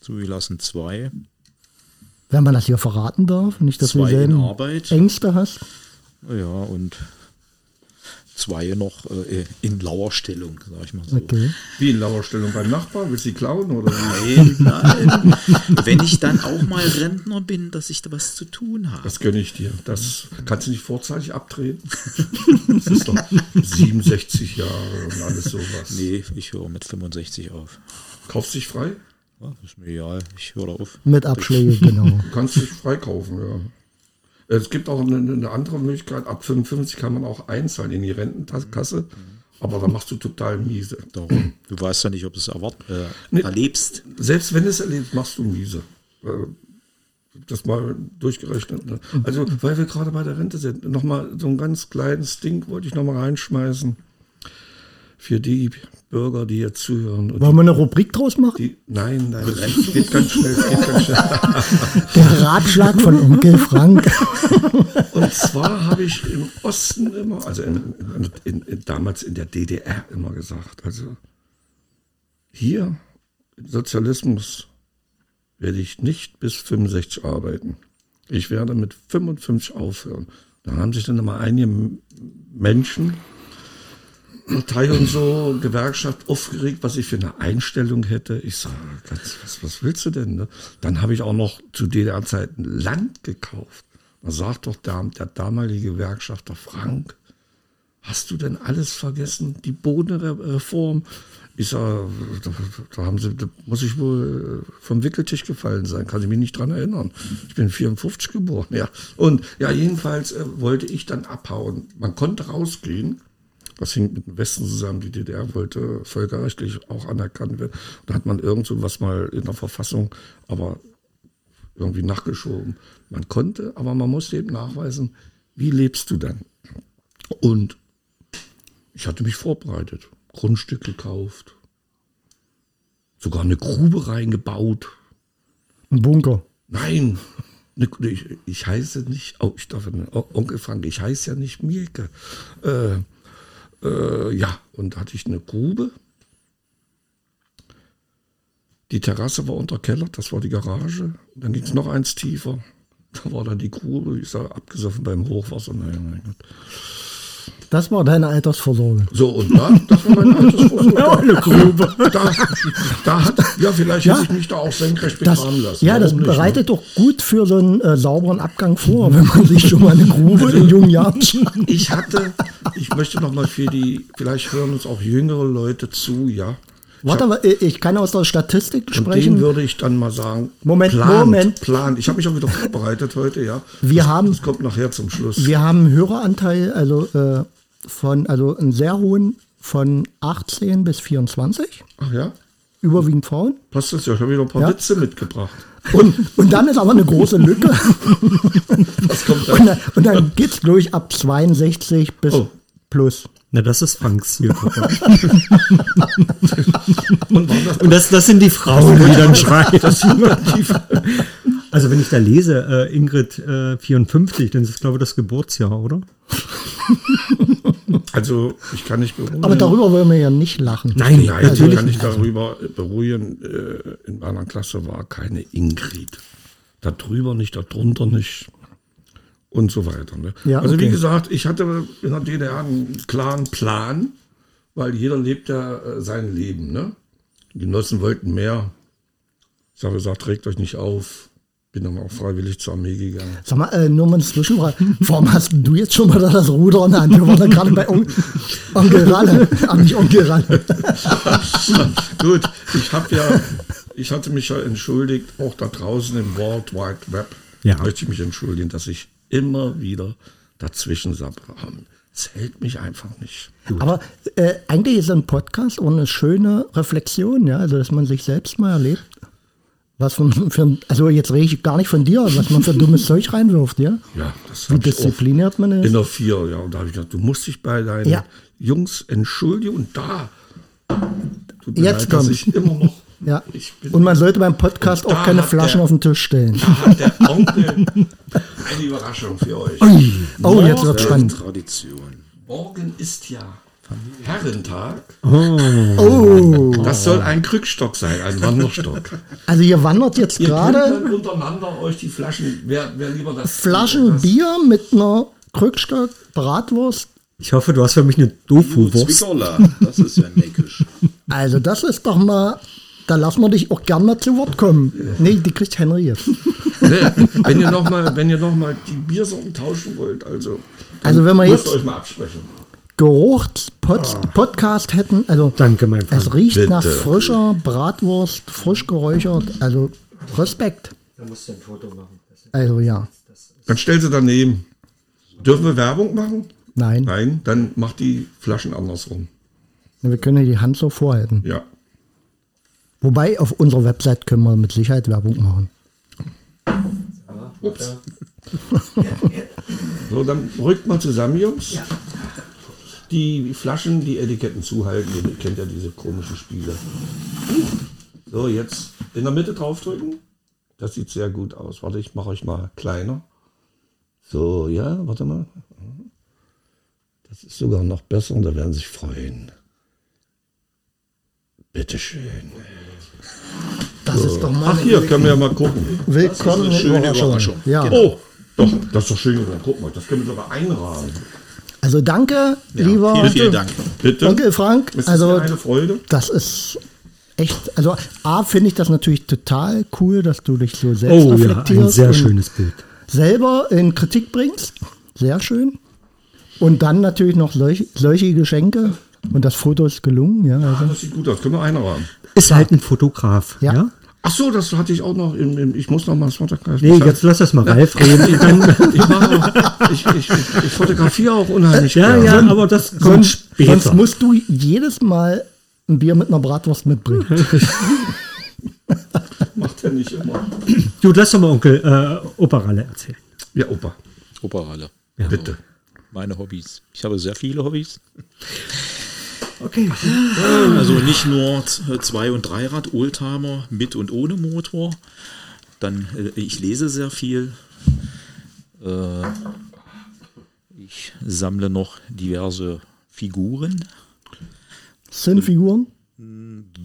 zugelassen zwei. Wenn man das hier verraten darf, nicht, dass du Zwei dieselben. Ängste hast. Ja, und zwei noch äh, in Lauerstellung, sag ich mal so. Okay. Wie in Lauerstellung beim Nachbarn? Willst du die klauen oder wie? Nein, nein. Wenn ich dann auch mal Rentner bin, dass ich da was zu tun habe. Das gönne ich dir. Das kannst du nicht vorzeitig abtreten. Das ist doch 67 Jahre und alles sowas. Nee, ich höre mit 65 auf. Kaufst dich frei? Ja, ist mir egal, ich höre da auf. Mit Abschläge, genau. Du kannst dich freikaufen, ja. Es gibt auch eine, eine andere Möglichkeit. Ab 55 kann man auch einzahlen in die Rentenkasse. Aber da machst du total miese. Darum. Du weißt ja nicht, ob du es erwart äh, Nee. erlebst. Selbst wenn du es erlebst, machst du miese. Äh, Das mal durchgerechnet. Ne? Also, weil wir gerade bei der Rente sind, nochmal so ein ganz kleines Ding wollte ich nochmal reinschmeißen. Für die Bürger, die jetzt zuhören. Wollen wir eine Rubrik draus machen? die, nein, nein, es geht ganz schnell, geht ganz schnell. [LAUGHS] Der Ratschlag von Onkel Frank. Und zwar habe ich im Osten immer, also in, in, in, damals in der DDR immer gesagt, also hier im Sozialismus werde ich nicht bis 65 arbeiten. Ich werde mit 55 aufhören. Da haben sich dann immer einige Menschen, Partei und so, Gewerkschaft aufgeregt, was ich für eine Einstellung hätte. Ich sage, was, was willst du denn? Ne? Dann habe ich auch noch zu DDR-Zeiten Land gekauft. Da sagt doch der, der damalige Gewerkschafter Frank, hast du denn alles vergessen? Die Bodenreform? Ich sage, da, da, haben sie, da muss ich wohl äh, vom Wickeltisch gefallen sein, kann ich mich nicht dran erinnern. Ich bin 54 geboren, ja. Und ja, jedenfalls äh, wollte ich dann abhauen. Man konnte rausgehen. Das hing mit dem Westen zusammen. Die DDR wollte völkerrechtlich auch anerkannt werden. Da hat man irgend so was mal in der Verfassung, aber irgendwie nachgeschoben. Man konnte, aber man musste eben nachweisen, wie lebst du dann? Und ich hatte mich vorbereitet, Grundstück gekauft, sogar eine Grube reingebaut. Ein Bunker. Nein, ne, ich, ich heiße nicht, oh, ich darf, oh, Onkel Frank, ich heiße ja nicht Mielke. Äh, äh, ja, und da hatte ich eine Grube. Die Terrasse war unterkellert, das war die Garage. Dann ging es noch eins tiefer. Da war dann die Grube, ich sage, abgesoffen beim Hochwasser. Naja, mein Gott. Das war deine Altersvorsorge. So, und da, das war mein Altersvorsorge. [LAUGHS] Ja, eine Grube. Da, da hat, ja, vielleicht Ja. hätte ich mich da auch senkrecht begraben lassen. ja, das nicht, ne? bereitet doch gut für so einen äh, sauberen Abgang vor, [LAUGHS] wenn man sich schon mal eine Grube in jungen Jahren. [LAUGHS] Ich hatte, ich möchte noch mal für die, vielleicht hören uns auch jüngere Leute zu, ja. Warte, aber ich kann aus der Statistik Und sprechen. würde ich dann mal sagen, Moment, plant, Moment. Plant. Ich habe mich auch wieder vorbereitet heute, ja. Wir das, haben- Das kommt nachher zum Schluss. Wir haben einen Höreranteil, also äh, von, also einen sehr hohen von 18 bis 24, Ach ja, überwiegend Frauen. passt das ja. Ich habe wieder ein paar Ja. Witze mitgebracht. Und, und dann ist aber eine große Lücke. [LAUGHS] Das kommt Und dann. dann, und dann geht es durch ab 62 bis Oh. plus. Na, das ist Franks Zielgruppe. Und das Und das, das sind die Frauen, die dann schreien. [LAUGHS] Also wenn ich da lese, äh, Ingrid äh, 54, dann ist es, glaube ich, das Geburtsjahr, oder? [LAUGHS] Also, ich kann nicht beruhigen. Aber darüber wollen wir ja nicht lachen. Nein, Nein, Also ich ich- kann nicht darüber beruhigen. Äh, In meiner Klasse war keine Ingrid. Da drüber nicht, da drunter nicht. Und so weiter. Ne? Ja, also, wie okay. gesagt, ich hatte in der DDR einen klaren Plan, weil jeder lebt ja äh, sein Leben. Ne? Die Genossen wollten mehr. Ich habe gesagt, trägt euch nicht auf. Bin dann auch freiwillig zur Armee gegangen. Sag mal, äh, nur mal eine Zwischenfrage. Warum hast du jetzt schon mal da das Ruder in der Hand? Wir waren da gerade bei On Onkel Ralle. Ah, nicht Onkel Ralle. [LAUGHS] Gut, ich habe ja, ich hatte mich ja entschuldigt, auch da draußen im World Wide Web, Ja. möchte ich mich entschuldigen, dass ich immer wieder dazwischen sabbere. Es hält mich einfach nicht. Aber äh, eigentlich ist ein Podcast auch eine schöne Reflexion, ja, also dass man sich selbst mal erlebt. Was von, [LAUGHS] für, also jetzt rede ich gar nicht von dir, was man für dummes Zeug reinwirft, ja? Ja, das Wie diszipliniert man in ist. der vier, ja, und da habe ich gesagt, du musst dich bei deinen Ja. Jungs entschuldigen und da. Tut mir Jetzt leid, dass kommt. ich immer noch. Ja. Ich bin, Und man sollte beim Podcast auch keine Flaschen der- auf den Tisch stellen. da hat der Onkel eine Überraschung für euch. Oh, jetzt wird's Morgen- spannend. Tradition. Morgen ist ja Herrentag. Oh, Das soll ein Krückstock sein, ein Wanderstock. also ihr wandert jetzt Ihr gerade untereinander euch die Flaschen, wer, wer lieber das Flaschen das, Bier mit einer Krückstock, Bratwurst. Ich hoffe, du hast für mich eine Dofu-Wurst. Das ist ja neckisch. Also das ist doch mal, da lassen wir dich auch gerne mal zu Wort kommen. Nee, die kriegt Henry jetzt. Wenn ihr nochmal, wenn ihr noch mal die Biersorten tauschen wollt, also Also wenn wir müsst jetzt- euch mal absprechen. Geruchspodcast hätten, also Danke, mein es Freund. riecht Bitte. nach frischer Bratwurst, frisch geräuchert, also Respekt. Da musst du ein Foto machen. Also ja, Dann stellt sie daneben. Dürfen wir Werbung machen? nein, Nein, dann macht die Flaschen andersrum. wir können die Hand so vorhalten. Ja. Wobei auf unserer Website können wir mit Sicherheit Werbung machen. Ups. [LAUGHS] So, dann rückt mal zusammen, Jungs. Die Flaschen, die Etiketten zuhalten. Ihr kennt ja diese komischen Spiele. So, jetzt in der Mitte draufdrücken. Das sieht sehr gut aus. Warte, ich mache euch mal kleiner. So, ja, warte mal. Das ist sogar noch besser und da werden sie sich freuen. Bitteschön. Das ist doch mal Ach, hier können wir ja mal gucken. willkommen eine schöne Überraschung. Überraschung. Ja. Oh, doch, das ist doch schön. Guck mal, das können wir sogar einrahmen. Also danke, lieber Vielen, vielen Dank. Bitte. Onkel Frank. Ist Also eine Freude. das ist echt, also A finde ich das natürlich total cool, dass du dich so selbst Oh ja, reflektierst ein sehr und schönes Bild. selber in Kritik bringst. Sehr schön. Und dann natürlich noch solche, solche Geschenke. Und das Foto ist gelungen, ja. Ah, Also, das sieht gut aus. Können wir einrahmen. Ist halt ein Fotograf. Ja. Ja. Ach so, das hatte ich auch noch. Im, im, ich muss noch mal das Podcast. Nee, jetzt lass das mal Ralf reden. Ich, mache auch, ich, ich, ich, ich fotografiere auch unheimlich ja, gern. ja, aber das kommt sonst, später. sonst musst du jedes Mal ein Bier mit einer Bratwurst mitbringen. [LAUGHS] Macht er nicht immer. Du, lass doch mal Onkel äh, Operalle erzählen. Ja, Opa, Operahalle. bitte. Meine Hobbys. Ich habe sehr viele Hobbys. Okay. Also nicht nur Z- Zwei- und Dreirad, Oldtimer mit und ohne Motor. Dann, äh, ich lese sehr viel. Äh, ich sammle noch diverse Figuren. Zinnfiguren.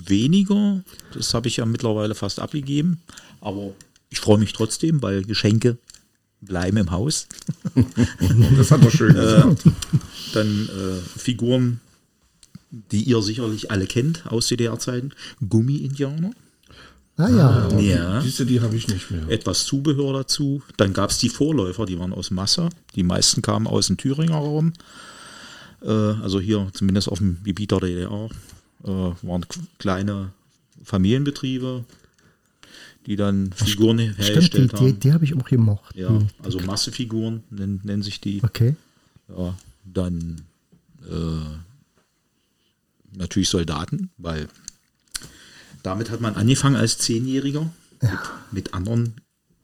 Weniger, das habe ich ja mittlerweile fast abgegeben. Aber ich freue mich trotzdem, weil Geschenke bleiben im Haus. [LAUGHS] Das hat er schön gesagt. Dann äh, Figuren, die ihr sicherlich alle kennt aus DDR-Zeiten. Gummi-Indianer. Ah ja. Ja. Diese, die habe ich nicht mehr. etwas Zubehör dazu. Dann gab es die Vorläufer, die waren aus Masse. Die meisten kamen aus dem Thüringer Raum. Äh, also hier zumindest auf dem Gebiet der DDR äh, waren kleine Familienbetriebe, die dann Figuren Stimmt, die, hergestellt die, haben. die habe ich auch gemocht. Ja, Die- also Massefiguren nennen, nennen sich die. Okay. Ja, dann äh, natürlich Soldaten, weil damit hat man angefangen als Zehnjähriger mit, mit anderen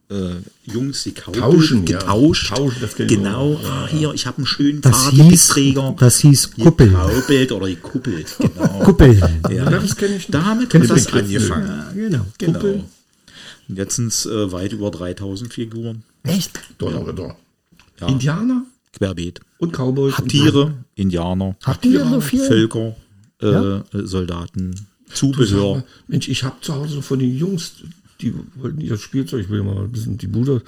äh, Jungs, die Kaubel, Tauschen, ja. getauscht. Tauschen, das genau, auch. ah, hier, ich habe einen schönen Das hieß, das hieß Kuppel. Gekaubelt oder gekuppelt, [LAUGHS] genau. Kuppel. Ja. Ja, das kenne ich nicht. Damit Kenn hat das angefangen. Ja, genau. Genau. Und jetzt sind es äh, weit über 3000 Figuren. Echt? Donnerwetter. Ja. Indianer Querbeet. und Cowboys. und Tiere, Indianer, Habt ihr so viel? Völker, äh, Ja? Soldaten, Zubehör. mal, Mensch, ich habe zu Hause von den Jungs, die wollten ihr Spielzeug, ich will mal ein bisschen die Bude.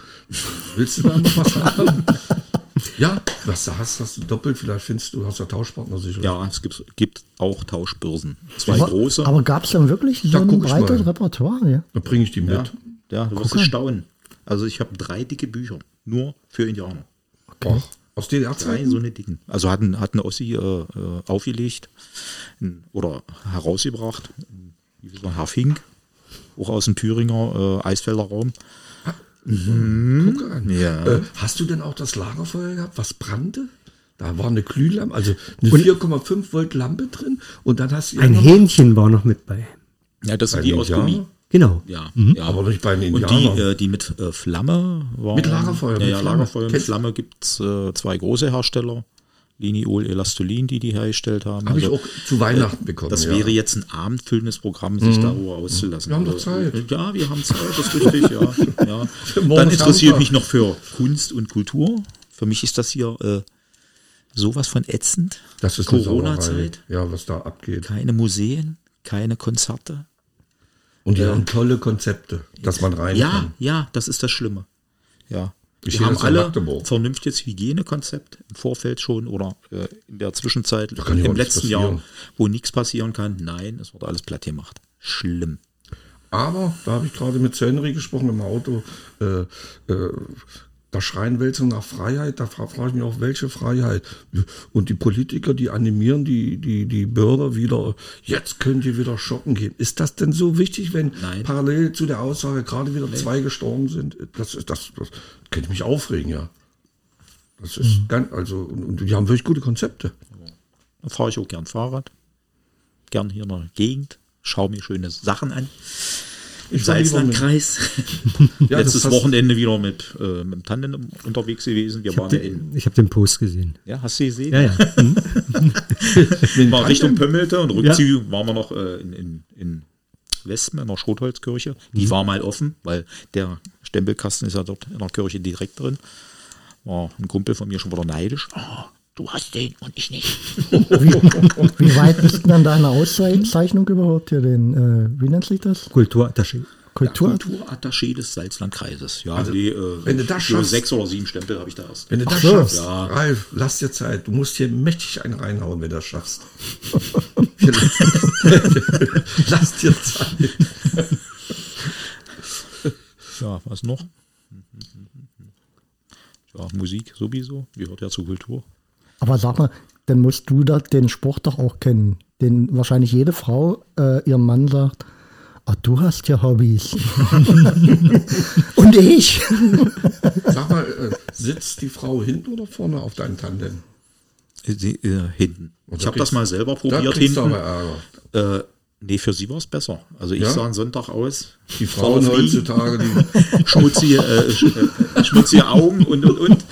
Willst du da noch was haben? ja, was du hast, hast du doppelt. Vielleicht findest du, hast ja Tauschpartner sicher. Ja, es gibt, gibt auch Tauschbörsen. Zwei Aber, große. aber gab es dann wirklich so Da ein breites mal. Repertoire? Ja? Dann bringe ich die mit. ja, ja, du wirst staunen. Also ich habe drei dicke Bücher, nur für Indianer. Och, aus DDR-Zeiten? so eine dicken. Also hatten, hatten Ossi äh, aufgelegt in, oder herausgebracht. Wie gesagt, Herr Fink, auch aus dem Thüringer äh, Eisfelder Raum. Guck an. Ja. Äh, hast du denn auch das Lagerfeuer gehabt, was brannte? Da war eine Glühlampe, also eine 4,5 Volt Lampe drin und dann hast du Ein Hähnchen war noch mit bei. Ja, das sind die aus? Gummi. Genau. Ja, Mhm. ja. Aber nicht bei den Und die, Indianern. äh, die mit äh, Flamme waren. Mit Lagerfeuer, Ja, mit ja Flamme. Lagerfeuer mit Flamme gibt es äh, zwei große Hersteller. Liniol, Elastolin, die die hergestellt haben. Habe ich Also, auch zu Weihnachten bekommen. das ja. Mhm. wäre jetzt ein abendfüllendes Programm, sich darüber auszulassen. Wir haben doch Also, Zeit. Ja, wir haben Zeit, das ist richtig, ja. [LAUGHS] ja. Dann interessiert Samstag. mich noch für Kunst und Kultur. Für mich ist das hier äh, sowas von ätzend. Das ist Corona-Zeit. Ja, was da abgeht. Keine Museen, keine Konzerte. Und die haben tolle Konzepte, dass man rein Ja, kann. ja, das ist das Schlimme. Ja. Ich Wir haben alle vernünftiges Hygienekonzept im Vorfeld schon oder äh, in der Zwischenzeit ja im letzten Jahr, wo nichts passieren kann. Nein, es wurde alles platt gemacht. Schlimm. Aber da habe ich gerade mit Henry gesprochen im Auto. Äh, äh, da schreien welche nach Freiheit. Da fra- frage ich mich auch, welche Freiheit? Und die Politiker, die animieren die, die, die Bürger wieder, jetzt könnt ihr wieder shoppen gehen. Ist das denn so wichtig, wenn Nein. parallel zu der Aussage gerade wieder zwei gestorben sind? Das, ist- das, das könnte mich aufregen, ja. Das ist ganz, also, und, und die haben wirklich gute Konzepte. Da fahre ich auch gern Fahrrad. Gern hier in der Gegend. Schaue mir schöne Sachen an. Im Salzlandkreis. [LAUGHS] Ja, Letztes Wochenende wieder mit, äh, mit dem Tandem unterwegs gewesen. Wir Ich habe ja den, hab den Post gesehen. Ja, hast du gesehen? Ja, ja. [LAUGHS] Hm. war Richtung Pömmelte und Rückzug waren wir noch äh, in, in, in Wespen, in der Schrotholzkirche. Die war mal offen, weil der Stempelkasten ist ja dort in der Kirche direkt drin. War ein Kumpel von mir schon wieder neidisch. Oh, du hast den und ich nicht. Wie, [LAUGHS] wie weit ist denn deine Auszeichnung überhaupt hier? Den, äh, wie nennt sich das? Kulturattaché. Kultur? Kulturattaché des Salzlandkreises. Ja, die, äh, Also, wenn du das schaffst- sechs oder sieben Stempel habe ich da erst. Wenn du das so. schaffst, Ja. Ralf, lass dir Zeit. Du musst hier mächtig einen reinhauen, wenn du das schaffst. [LAUGHS] lass dir Zeit. Ja, was noch? Ja, Musik sowieso. Gehört ja zur Kultur. Aber sag mal, dann musst du da den Sport doch auch kennen. Den wahrscheinlich jede Frau äh, ihrem Mann sagt, ah, du hast ja Hobbys. [LAUGHS] Und ich. Sag mal, äh, sitzt die Frau hinten oder vorne auf deinem Tandem? Äh, die, äh, hinten. Und Ich habe das mal selber probiert hinten. aber Ärger. Äh, nee, für sie war es besser. Also ich Ja? sah einen Sonntag aus. Die Frauen heutzutage, die, [LAUGHS] Schmutzige, äh, sch, äh, schmutzige Augen und, und, und.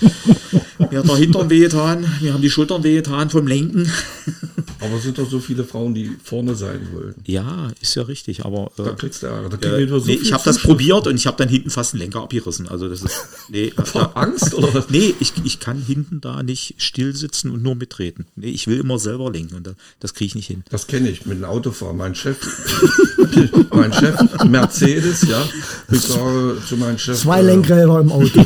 Mir hat der Hintern wehgetan. Mir haben die Schultern wehgetan vom Lenken. [LAUGHS] aber es sind doch so viele Frauen, die vorne sein wollen. Ja, ist ja richtig, aber äh, Da kriegst du Ärger. Da äh, so nee, ich habe das probiert und ich habe dann hinten fast einen Lenker abgerissen. Also das ist nee, [LAUGHS] Vor Angst oder was? Nee, ich, ich kann hinten da nicht still sitzen und nur mitreden. Nee, ich will immer selber lenken und das, das kriege ich nicht hin. Das kenne ich mit dem Autofahren. Mein Chef, [LAUGHS] mein Chef, Mercedes, ja. Ich sage zu meinem Chef. Zwei äh, Lenkräder im Auto.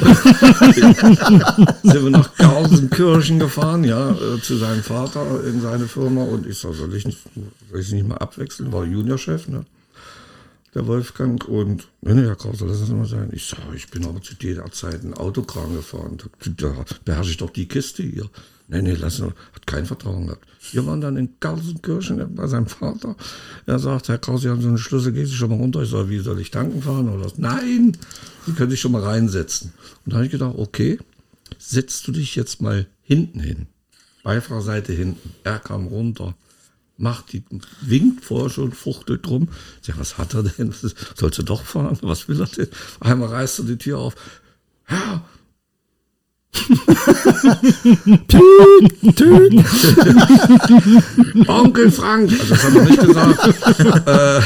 sind wir nach Garsenkirchen gefahren, ja, äh, zu seinem Vater in seine Firma und ich sag, soll ich nicht, soll ich nicht mal abwechseln? War Juniorchef, ne? Der Wolfgang und, nee, nee, Herr Krause, lass es mal sein. Ich sag, ich bin aber zu der Zeit ein Autokran gefahren. Da, da beherrsche ich doch die Kiste hier. Nee, nee, lass mal, hat kein Vertrauen gehabt. Wir waren dann in Garsenkirchen bei seinem Vater. Er sagt, Herr Krause, Sie haben so einen Schlüssel, gehen Sie schon mal runter. Ich sag, wie soll ich tanken fahren? Oder? Nein, Sie können sich schon mal reinsetzen. Und da habe ich gedacht, okay, setzt du dich jetzt mal hinten hin. Beifahrerseite hinten. Er kam runter, macht die, winkt vorher schon, fuchtelt drum. Sag, was hat er denn? Sollst du doch fahren? Was will er denn? Einmal reißt er die Tür auf. Herr, [LAUGHS] Tüt, tüt. [LAUGHS] Onkel Frank, also das hat er nicht gesagt, [LAUGHS] äh,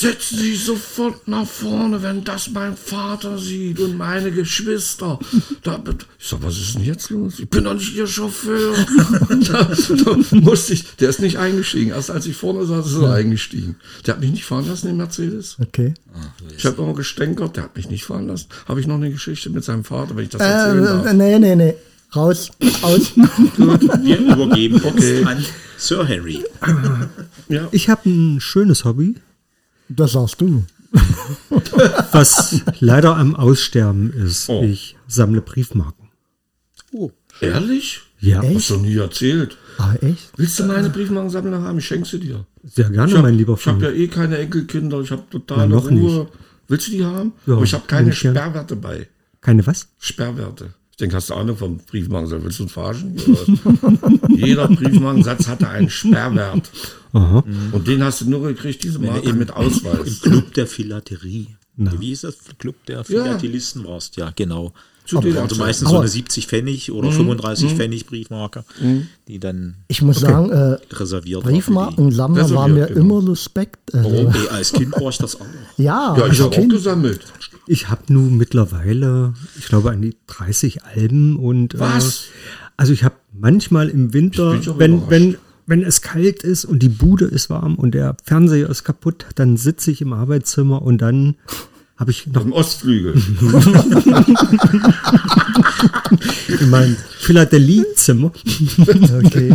setzen Sie sofort nach vorne, wenn das mein Vater sieht und meine Geschwister. [LAUGHS] Da, ich sag, was ist denn jetzt los? Ich bin doch nicht Ihr Chauffeur. [LAUGHS] da, da musste ich, der ist nicht eingestiegen. Erst als ich vorne saß, ist er eingestiegen. Der hat mich nicht fahren lassen, den Mercedes. Okay. Ich habe noch gestänkert, der hat mich nicht fahren lassen. Habe ich noch eine Geschichte mit seinem Vater, wenn ich das erzählen Äh, darf. nee, nee, nee. Raus, aus. [LAUGHS] Wir übergeben Okay. an Sir Harry. Ja. Ich habe ein schönes Hobby, Das sagst du. [LAUGHS] was leider am Aussterben ist. Oh. Ich sammle Briefmarken. Oh, Ehrlich? Ja, Hast du nie erzählt. Ah, echt? Willst du meine Briefmarkensammlung haben? Ich schenke sie dir. sehr gerne, Ich habe mein lieber hab ja Freund. eh keine Enkelkinder. Ich habe totale Ja, noch Ruhe. Willst du die haben? Ja, Aber ich habe keine ich gern. Sperrwerte bei. Keine was? Sperrwerte. Ich denke, hast du Ahnung vom Briefmarkensammlung? Willst du uns verarschen? Oder? [LAUGHS] Jeder Briefmarkensatz hatte einen Sperrwert. Aha. Und den hast du nur gekriegt, diese Marke mit Im Ausweis. Club der Philaterie. Na. Wie hieß das? Club der Philatelisten warst, ja, genau. Zu den Also meistens so eine 70 Pfennig oder 35 Pfennig Briefmarke, die dann Ich muss sagen, äh, reserviert Briefmarkensammler war mir genau. immer suspekt. Also, die. Ey, als Kind war ich das auch. [LAUGHS] ja, Ja, ich als habe auch Kind. gesammelt. Ich habe nun mittlerweile, ich glaube, an die 30 Alben und Was? Äh, also ich habe manchmal im Winter, wenn, wenn, wenn es kalt ist und die Bude ist warm und der Fernseher ist kaputt, dann sitze ich im Arbeitszimmer und dann habe ich noch Im Ostflügel. [LAUGHS] in meinem Philatelie-Zimmer. Okay.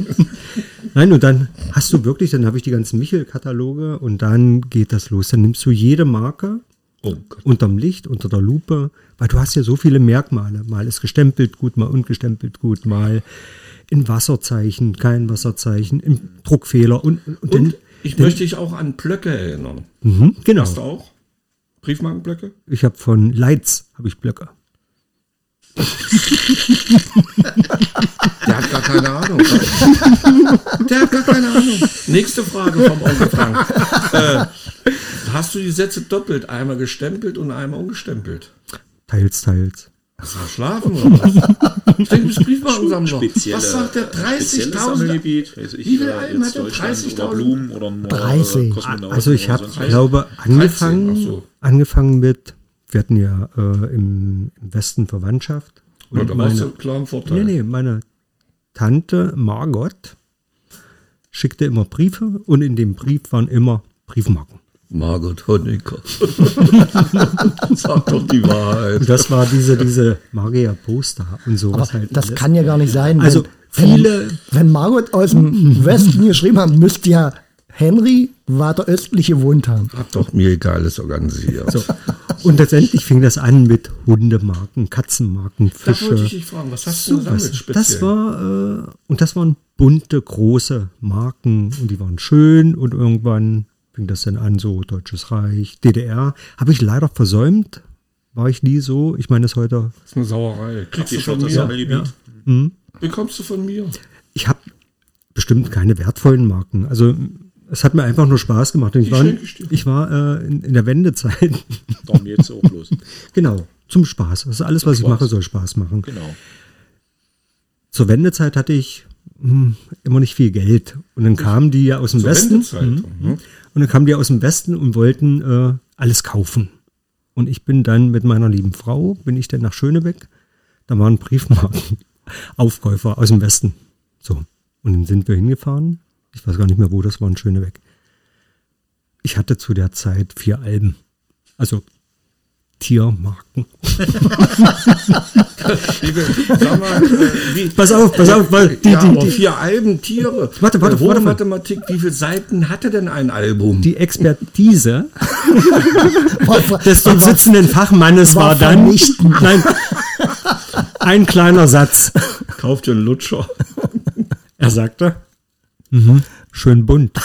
Nein, und dann hast du wirklich, dann habe ich die ganzen Michel-Kataloge und dann geht das los. Dann nimmst du jede Marke Oh unterm Licht, unter der Lupe, weil du hast ja so viele Merkmale. Mal ist gestempelt gut, mal ungestempelt gut, mal in Wasserzeichen, kein Wasserzeichen, im Druckfehler und, und, und, dann, ich möchte dich auch an Blöcke erinnern. mhm, genau. Hast du auch? Briefmarkenblöcke? Ich habe von Leitz habe ich Blöcke. Der hat gar keine Ahnung. Der hat gar keine Ahnung. Nächste Frage vom Onkel Frank. Äh, hast du die Sätze doppelt? Einmal gestempelt und einmal ungestempelt? Teils, teils. Hast du verschlafen oder was? Ich denke, du bist Briefmarkensammler. Spezielle, Was sagt der? spezielles 30.000? Sammelgebiet. Weiß ich, Wie viel äh, Alben hat der? Deutschland 30.000? Oder Blumen oder nur 30. Äh, Also ich oder habe, sonst was. glaube, 13, angefangen, so. angefangen mit, wir hatten ja äh, im, im Westen Verwandtschaft. Ja, Und du meine, klar im Vorteil. nee, nee, meine Tante Margot schickte immer Briefe und in dem Brief waren immer Briefmarken. Margot Honecker. [LAUGHS] Sag doch die Wahrheit. Und das war diese, diese Magier-Poster und sowas Aber halt. das alles. kann ja gar nicht sein. wenn- Also viele- Wenn, wenn Margot aus dem Westen geschrieben hat, müsste ja Henry weiter östliche wohnt haben. Hab doch mir egales organisiert. So. Und letztendlich fing das an mit Hundemarken, Katzenmarken, Da wollte Fische. ich dich fragen, was hast du gesammelt speziell? Das war, äh, und das waren bunte, große Marken und die waren schön und irgendwann fing das dann an, so Deutsches Reich, DDR. Habe ich leider versäumt, war ich nie so. Ich meine, es heute, Das ist eine Sauerei. Kriegst du von Abgeschottetes mir? Sammelgebiet. Bekommst du von mir? ich habe bestimmt keine wertvollen Marken. Also es hat mir einfach nur Spaß gemacht. Ich war, ich war äh, in, in der Wendezeit. [LAUGHS] Darum jetzt auch los. genau, zum Spaß. Das ist alles, was ich mache, soll Spaß machen. Genau. Zur Wendezeit hatte ich hm, immer nicht viel Geld. Und dann kamen die ja aus dem Zur Westen. Wendezeit. Mhm. Und dann kamen die aus dem Westen und wollten äh, alles kaufen. Und ich bin dann mit meiner lieben Frau, bin ich dann nach Schönebeck. Da waren Briefmarken, [LAUGHS] Aufkäufer aus dem Westen. So. Und dann sind wir hingefahren. Ich weiß gar nicht mehr, wo das war, in Schönebeck. Ich hatte zu der Zeit vier Alben. Also Tiermarken. [LAUGHS] Liebe, sag mal, äh, wie, Pass auf, pass auf, weil die, ja, die, die, vier Alben, Tiere. Warte, warte, warte. Mathematik, wie viele Seiten hatte denn ein Album? die Expertise [LAUGHS] des dort sitzenden Fachmannes war war, dann. vernichtend. Nein, ein kleiner Satz. Kauft ihr einen Lutscher? Er sagte, mhm, schön bunt. [LAUGHS]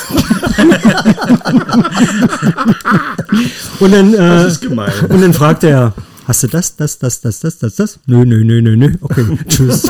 und, dann, äh, und dann fragte er, hast du das, das, das, das, das, das, das? Nö, nö, nö, nö, nö. Okay, tschüss.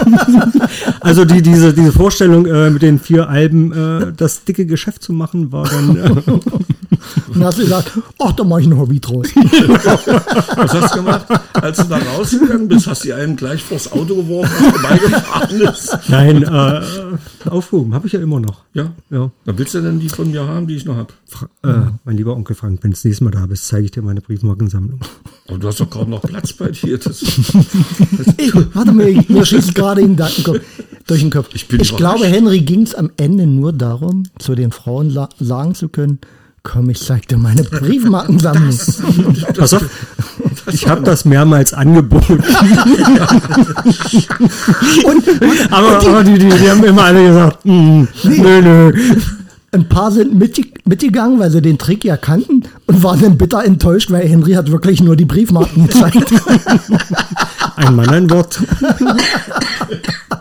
[LAUGHS] also die, diese, diese Vorstellung äh, mit den vier Alben, äh, das dicke Geschäft zu machen, war dann... Und dann hast du gesagt, ach, da mache ich ein Hobby draus. [LAUGHS] Was hast du gemacht? Als du da rausgegangen bist, hast du Alben gleich vors Auto geworfen, was vorbeigefahren ist. nein, äh, aufgehoben, habe ich ja immer noch. Ja. Ja. Dann willst du denn die von mir haben, die ich noch habe? Fra äh, mein lieber Onkel Frank, wenn du das nächste Mal da bist, zeige ich dir meine Briefmarkensammlung. Aber du hast doch kaum noch Platz bei dir. Das, [LAUGHS] Ey, warte mal, mir schießt gerade den Gedankenkopf durch den Kopf. Ich, bin überrascht. glaube, Henry ging es am Ende nur darum, zu den Frauen la- sagen zu können, komm, ich zeig dir meine Briefmarkensammlung. Pass auf, ich habe das mehrmals angeboten. aber aber die, die, die haben immer alle gesagt, mm, nö, nö. Ein paar sind mitge- mitgegangen, weil sie den Trick ja kannten und waren dann bitter enttäuscht, weil Henry hat wirklich nur die Briefmarken gezeigt. Ein Mann, ein Wort. [LAUGHS]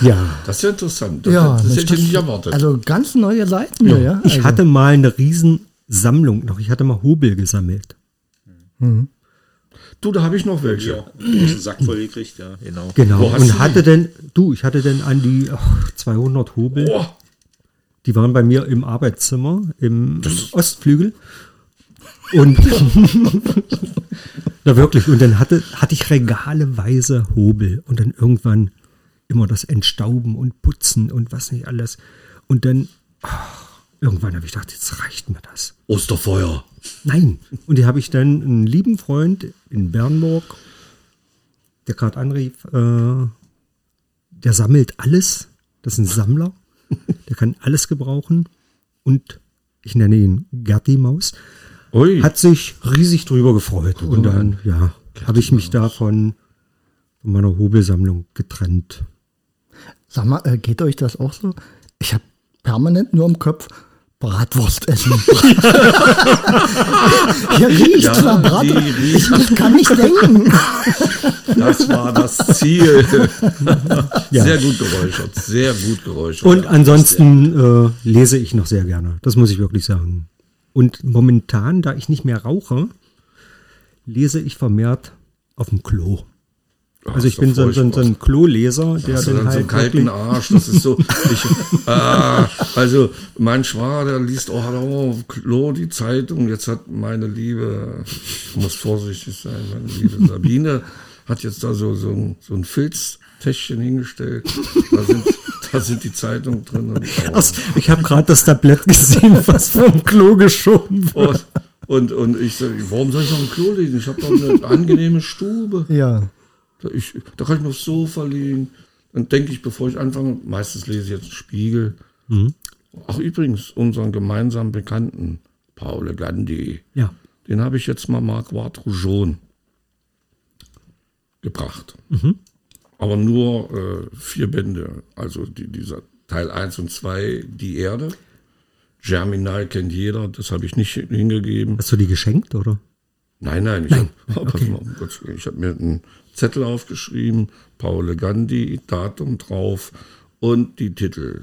Ja, das ist ja interessant. Das, ja, das hätte ich nicht erwartet. Also ganz neue Seiten ja. ich also, hatte mal eine Riesensammlung noch. Ich hatte mal Hobel gesammelt. du, da habe ich noch welche. Ja, einen Sack voll gekriegt, ja, genau. Genau. Und hatte denn, du, ich hatte denn an die ach, 200 Hobel. Boah, Die waren bei mir im Arbeitszimmer, im Ostflügel. Und [LAUGHS] na wirklich, und dann hatte, hatte ich regaleweise Hobel und dann irgendwann immer das Entstauben und Putzen und was nicht alles. Und dann ach, irgendwann habe ich gedacht, jetzt reicht mir das. Osterfeuer. Nein. Und die habe ich dann einen lieben Freund in Bernburg, der gerade anrief, äh, der sammelt alles. Das ist ein Sammler. Der kann alles gebrauchen. Und ich nenne ihn Gerti Maus. Ui. Hat sich riesig drüber gefreut. Und dann, ja, habe ich mich davon von meiner Hobelsammlung getrennt. Sag mal, äh, geht euch das auch so? Ich habe permanent nur im Kopf Bratwurst essen. [LAUGHS] Hier riecht Ja, nach Brat. die riecht- Ich kann nicht denken. Das war das Ziel. [LAUGHS] Sehr gut geräuchert. Sehr gut geräuchert. Und ansonsten äh, lese ich noch sehr gerne. Das muss ich wirklich sagen. Und momentan, da ich nicht mehr rauche, lese ich vermehrt auf dem Klo. Also ich bin so, so, so ein furchtbar. Kloleser, der Hast du dann dann so einen halt kalten Arsch, das ist so. Ich, [LAUGHS] ah, also mein Schwager, der liest, oh, hallo, Klo, die Zeitung. Jetzt hat meine liebe, ich muss vorsichtig sein, meine liebe Sabine hat jetzt da so, so, ein, so ein Filztäschchen hingestellt. Da sind, da sind die Zeitungen drin. Und, [LAUGHS] oh, Ach, ich habe gerade das Tablett gesehen, [LAUGHS] was vom Klo geschoben wurde. und, und, und ich sage, warum soll ich noch ein Klo lesen? Ich habe doch eine angenehme Stube. Ja. Da, ich, da kann ich mir aufs Sofa liegen. Dann denke ich, bevor ich anfange, meistens lese ich jetzt einen Spiegel. Ach, übrigens, unseren gemeinsamen Bekannten, Paul Gandhi, Ja. den habe ich jetzt mal Marquard Roujon gebracht. Aber nur äh, vier Bände. Also die, dieser Teil 1 und 2, Die Erde. Germinal kennt jeder, das habe ich nicht hingegeben. Hast du die geschenkt, oder? Nein, nein, ich habe [LAUGHS] um Gottes Willen, ich hab mir einen Zettel aufgeschrieben, Paul Gandhi, Datum drauf und die Titel.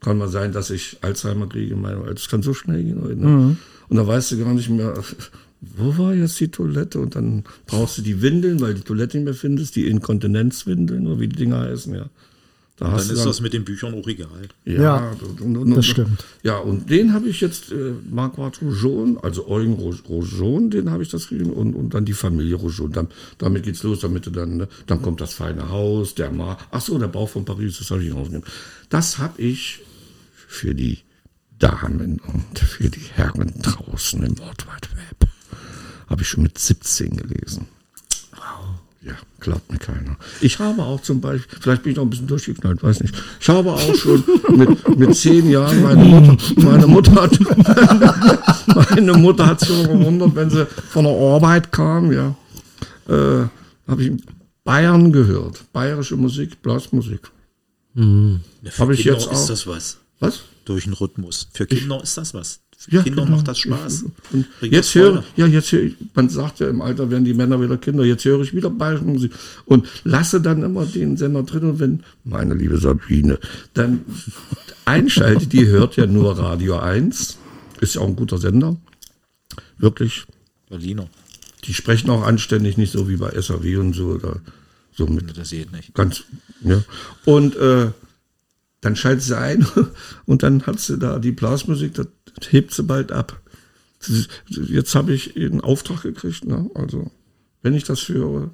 Kann mal sein, dass ich Alzheimer kriege, das kann so schnell gehen heute. Ne? Und da weißt du gar nicht mehr, [LAUGHS] wo war jetzt die Toilette? Und dann brauchst du die Windeln, weil die Toilette nicht mehr findest, die Inkontinenzwindeln oder wie die Dinger heißen, ja. Da Dann ist das mit den Büchern auch egal. ja, Ja, und, und, das stimmt. Ja, und den habe ich jetzt, äh, Marquard Roujon, also Eugen Ro- Roujon, den habe ich das geschrieben und, und dann die Familie Roujon. Dann, damit geht's los, damit du dann, ne, dann kommt das feine Haus, der Mar, ach so, der Bau von Paris, das soll ich rausnehmen. Das habe ich für die Damen und für die Herren draußen im World Wide Web, habe ich schon mit 17 gelesen. Ja, glaubt mir keiner. Ich habe auch zum Beispiel, vielleicht bin ich noch ein bisschen durchgeknallt, weiß nicht. Ich habe auch schon mit, mit zehn Jahren, meine Mutter, meine Mutter hat, [LAUGHS] meine Mutter hat sich gewundert, wenn sie von der Arbeit kam, ja, äh, habe ich Bayern gehört. Bayerische Musik, Blasmusik. Für Hab ich Kinder jetzt ist auch. das was. Was? Durch den Rhythmus. Für Kinder ist das was. Ja, Kinder genau. macht das Spaß. Und jetzt höre, ja, jetzt höre ich, man sagt ja, im Alter werden die Männer wieder Kinder, jetzt höre ich wieder bayerische Musik und lasse dann immer den Sender drin und wenn, meine liebe Sabine, dann einschaltet, die hört ja nur Radio 1, ist ja auch ein guter Sender, wirklich, Berliner. die sprechen auch anständig, nicht so wie bei SAW und so, oder so mit Das geht nicht. ganz, ja. Und äh, dann schaltet sie ein [LAUGHS] und dann hat sie da die Blasmusik, das hebt sie bald ab. Jetzt habe ich einen Auftrag gekriegt, ne? also wenn ich das höre,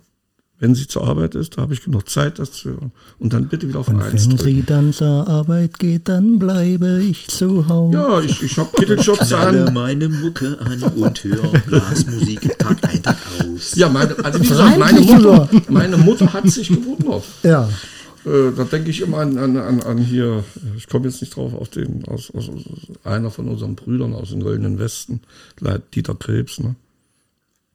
wenn sie zur Arbeit ist, da habe ich genug Zeit, das zu hören. Und dann bitte wieder auf Und eins wenn drücken. sie dann zur Arbeit geht, dann bleibe ich zu Hause. Ja, ich, ich habe Kittelschutz an. meine Mucke an und hör Blasmusik Tag ein, Tag aus. Ja, meine, also wie gesagt, meine Mutter, meine Mutter hat sich gewundert. Ja. Äh, da denke ich immer an, an, an, an hier, ich komme jetzt nicht drauf, auf den, aus, aus, aus einer von unseren Brüdern aus dem Goldenen Westen, Dieter Krebs, ne?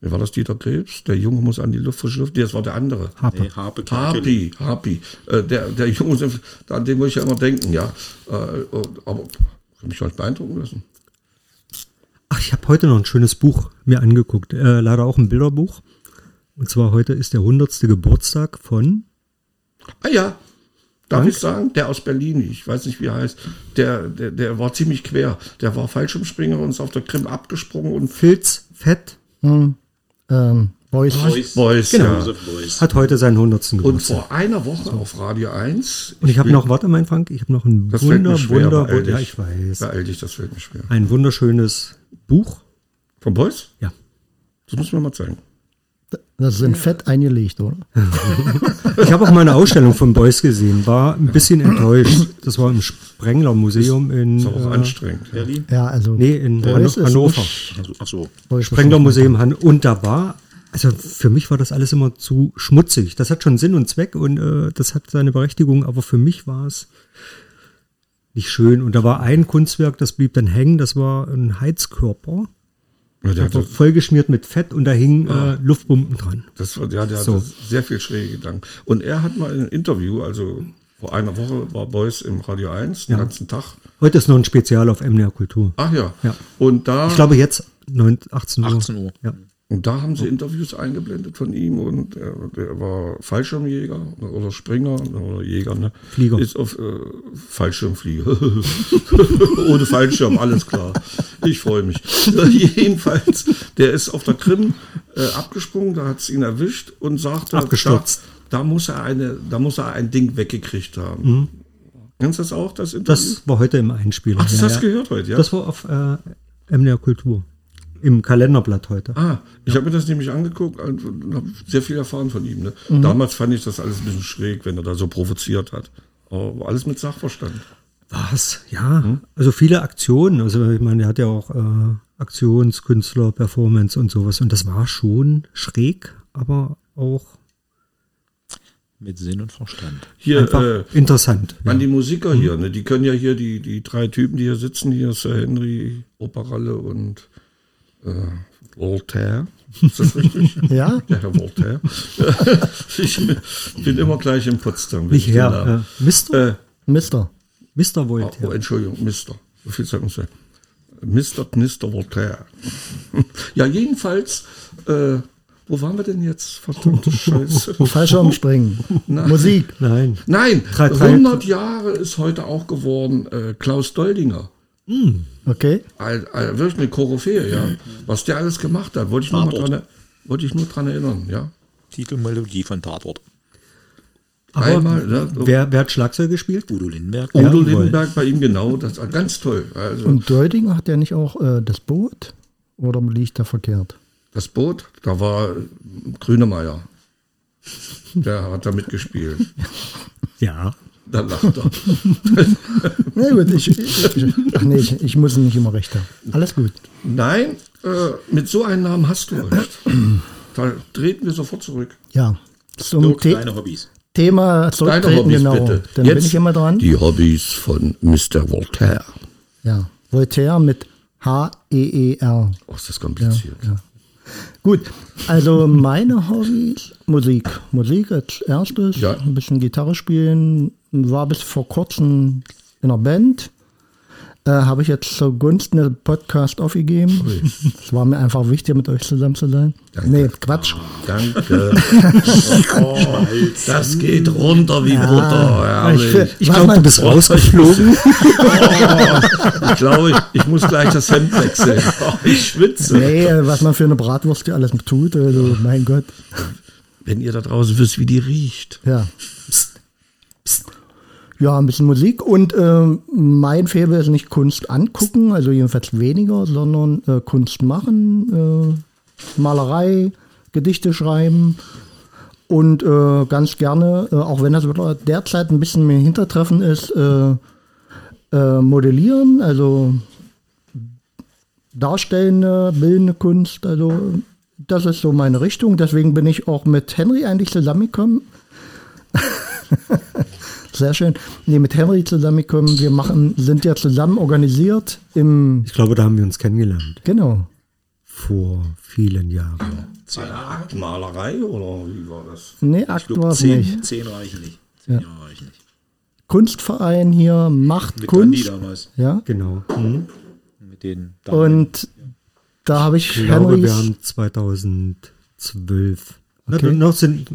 Wer war das, Dieter Krebs? Der Junge muss an die Luft frische Luft. Nee, das war der andere. Nee, Harpe. Harpi, Harpi. Äh, der, der Junge, muss- an den muss ich ja immer denken, ja. Äh, aber kann mich halt beeindrucken lassen. Ach, ich habe heute noch ein schönes Buch mir angeguckt. Äh, leider auch ein Bilderbuch. Und zwar heute ist der 100. Geburtstag von Ah ja, darf Frank? ich sagen, der aus Berlin, ich weiß nicht, wie er heißt, der, der, der war ziemlich quer. Der war Fallschirmspringer und ist auf der Krim abgesprungen und Filz Fett. Ähm, Boys. Boys. Boys, Genau. ja. Boys. Hat heute seinen 100. Und Geburtstag. vor einer Woche auf Radio 1. Und ich habe noch, warte mein Frank, ich habe noch ein das Wunder, schwer, Wunder, beeil Wunder, ja dich. ich weiß, Beeil dich, das fällt mir schwer. ein wunderschönes Buch Von Beuys? Ja. Das muss mir mal zeigen. Das ist in Fett eingelegt, oder? Ich habe auch mal eine Ausstellung von Beuys gesehen, war ein bisschen enttäuscht. Das war im Sprengler Museum in, Ist auch äh, anstrengend. Berlin? Ja, also. nee, in Beuys ist Hannover. Also, ach so. Beuys Sprengler Museum Han und da war, also für mich war das alles immer zu schmutzig. Das hat schon Sinn und Zweck und äh, das hat seine Berechtigung, aber für mich war es nicht schön. Und da war ein Kunstwerk, das blieb dann hängen, das war ein Heizkörper, Ja, der also hatte, vollgeschmiert mit Fett und da hingen Ah. äh, Luftpumpen dran. das war, ja, der So. hatte sehr viel schräge Gedanken. Und er hat mal in einem Interview, also vor einer Woche war Beuys im Radio 1, den Ja. ganzen Tag. Heute ist noch ein Spezial auf MDR Kultur. Ach ja. Ja. Und da, Ich glaube jetzt 9, 18 Uhr. 18 Uhr. Ja. Und da haben sie Interviews eingeblendet von ihm und er, der war Fallschirmjäger oder Springer oder Jäger, ne? Flieger. Ist auf äh, Fallschirmflieger. [LAUGHS] Ohne Fallschirm, alles klar. Ich freue mich. [LAUGHS] Jedenfalls, der ist auf der Krim äh, abgesprungen, da hat es ihn erwischt und sagte, Abgestürzt. Da, da muss er eine, da muss er ein Ding weggekriegt haben. Kennst du das auch, das Interview? Das war heute im Einspieler. Ach, das Ja, hast du ja. gehört heute, ja? Das war auf äh, MDR Kultur. Im Kalenderblatt heute. Ah, ich habe mir das nämlich angeguckt und habe sehr viel erfahren von ihm. Ne? Mhm. Damals fand ich das alles ein bisschen schräg, wenn er da so provoziert hat. Aber alles mit Sachverstand. Was? Ja. Also viele Aktionen. Also ich meine, er hat ja auch äh, Aktionskünstler, Performance und sowas. Und das war schon schräg, aber auch Mit Sinn und Verstand. Hier, einfach äh, interessant. an die Musiker hier, ne? die können ja hier, die, die drei Typen, die hier sitzen, hier Sir Henry, Operalle und äh, Voltaire. Ist das richtig? [LAUGHS] Ja? Der Herr Voltaire. [LAUGHS] ich bin immer gleich in Potsdam. Nicht ich den her. Namen- Äh, Mr. Äh, Mister. Mr. Oh, Voltaire. Entschuldigung, Mister. So viel sagen Sie. Mr. Mr. Voltaire. [LAUGHS] ja, jedenfalls, äh, wo waren wir denn jetzt? Verdammte Scheiße. Fallschirmspringen. Musik. Nein. Nein, Drei- drei- 100 Jahre ist heute auch geworden äh, Klaus Doldinger. Okay. Ein, ein, wirklich eine Koryphäe, ja. Was der alles gemacht hat, wollte ich nur, dran, wollte ich nur dran erinnern, ja. Titelmelodie von Tatort. Aber Einmal, ne? wer, wer hat Schlagzeug gespielt? Udo Lindenberg. Udo. Lindenberg bei ihm genau, das war ganz toll. Also Und Deudinger hat ja nicht auch äh, das Boot? Oder liegt da verkehrt? das Boot, da war Grünemeier. Der hat da mitgespielt. [LAUGHS] Ja. Da lacht er. [LAUGHS] Na gut, ich, ich, ach nee, ich, ich muss nicht immer recht haben. Alles gut. Nein, äh, mit so einem Namen hast du recht. Da treten wir sofort zurück. Ja. Zum Dirk, The deine Hobbys. Thema zurücktreten, Hobbys genau. bitte. Dann bin ich immer dran. Die Hobbys von Mr. Voltaire. Ja. Voltaire mit H-E-E-R. Oh, ist das kompliziert. Ja. Gut, also meine Hobbys, Musik. Musik als erstes, Ja. ein bisschen Gitarre spielen, war bis vor kurzem in einer Band. Äh, Habe ich jetzt zugunsten des Podcast aufgegeben. Es war mir einfach wichtig, mit euch zusammen zu sein. Danke. Nee, Quatsch. Danke. [LAUGHS] oh, das geht runter wie Butter. ich, Herrlich. Ich was glaube, du bist rausgeflogen. [LAUGHS] Ich glaube, ich, ich muss gleich das Hemd wechseln. Oh, ich schwitze. Nee, äh, was man für eine Bratwurst hier alles tut, also mein Gott. Wenn ihr da draußen wisst, wie die riecht. Ja. Ja, ein bisschen Musik und ähm, mein Faible ist nicht Kunst angucken, also jedenfalls weniger, sondern äh, Kunst machen, äh, Malerei, Gedichte schreiben und äh, ganz gerne, äh, auch wenn das derzeit ein bisschen mehr Hintertreffen ist, äh, äh, modellieren, also darstellende, bildende Kunst, also das ist so meine Richtung. Deswegen bin ich auch mit Henry eigentlich zusammengekommen. [LAUGHS] Sehr schön. Nee, mit Henry zusammengekommen. Wir machen, sind ja zusammen organisiert im, Ich glaube, da haben wir uns kennengelernt. genau. Vor vielen Jahren. Zehn, Malerei oder wie war das? Nee, ich Akt glaub, war es zehn, nicht. zehn reichen nicht. Zehn Jahre reichen nicht. Kunstverein hier macht Mit Kunst. damals. Ja. Genau. Mhm. Mit den Damen. Und da habe ich Ich glaube, wir Henrys, haben 2012. Na, Okay. noch sind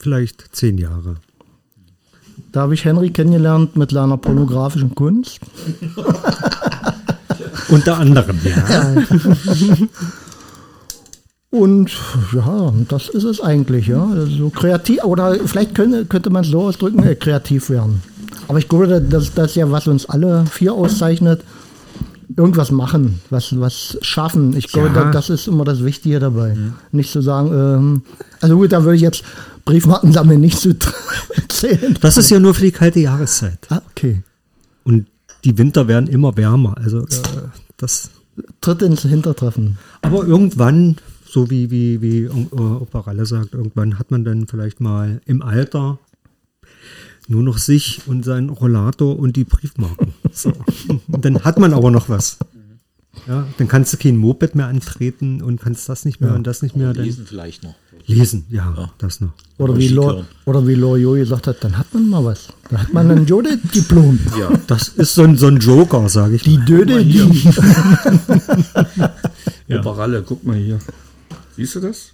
vielleicht zehn Jahre. Da habe ich Henry kennengelernt mit seiner pornografischen Kunst. [LAUGHS] Unter anderem, ja. Und ja, das ist es eigentlich, ja. Also kreativ, oder vielleicht könnte, könnte man es so ausdrücken, äh, kreativ werden. Aber ich glaube, das, das ist ja, was uns alle vier auszeichnet. Irgendwas machen, was, was schaffen. Ich glaube, Ja. da, das ist immer das Wichtige dabei. Nicht zu sagen, ähm, also gut, da würde ich jetzt Briefmarken sammeln nicht zu [LAUGHS] zählen. Das ist ja nur für die kalte Jahreszeit. Ah, okay. Und die Winter werden immer wärmer. Also äh, das. Tritt ins Hintertreffen. Aber irgendwann, so wie, wie, wie äh, Opa Ralle sagt, irgendwann hat man dann vielleicht mal im Alter nur noch sich und seinen Rollator und die Briefmarken. [LAUGHS] So. Dann hat man aber noch was. Ja, dann kannst du kein Moped mehr antreten und kannst das nicht mehr und das nicht mehr. Lesen vielleicht noch. lesen, ja, das noch. Oder Oder wie, Lo, oder wie Lojo gesagt hat, dann hat man mal was. Dann hat man ein Jode-Diplom. Ja, Das ist so ein, so ein Joker, sage ich. Die mal. Döde, die. Ja. Operalle, guck mal hier. Siehst du das?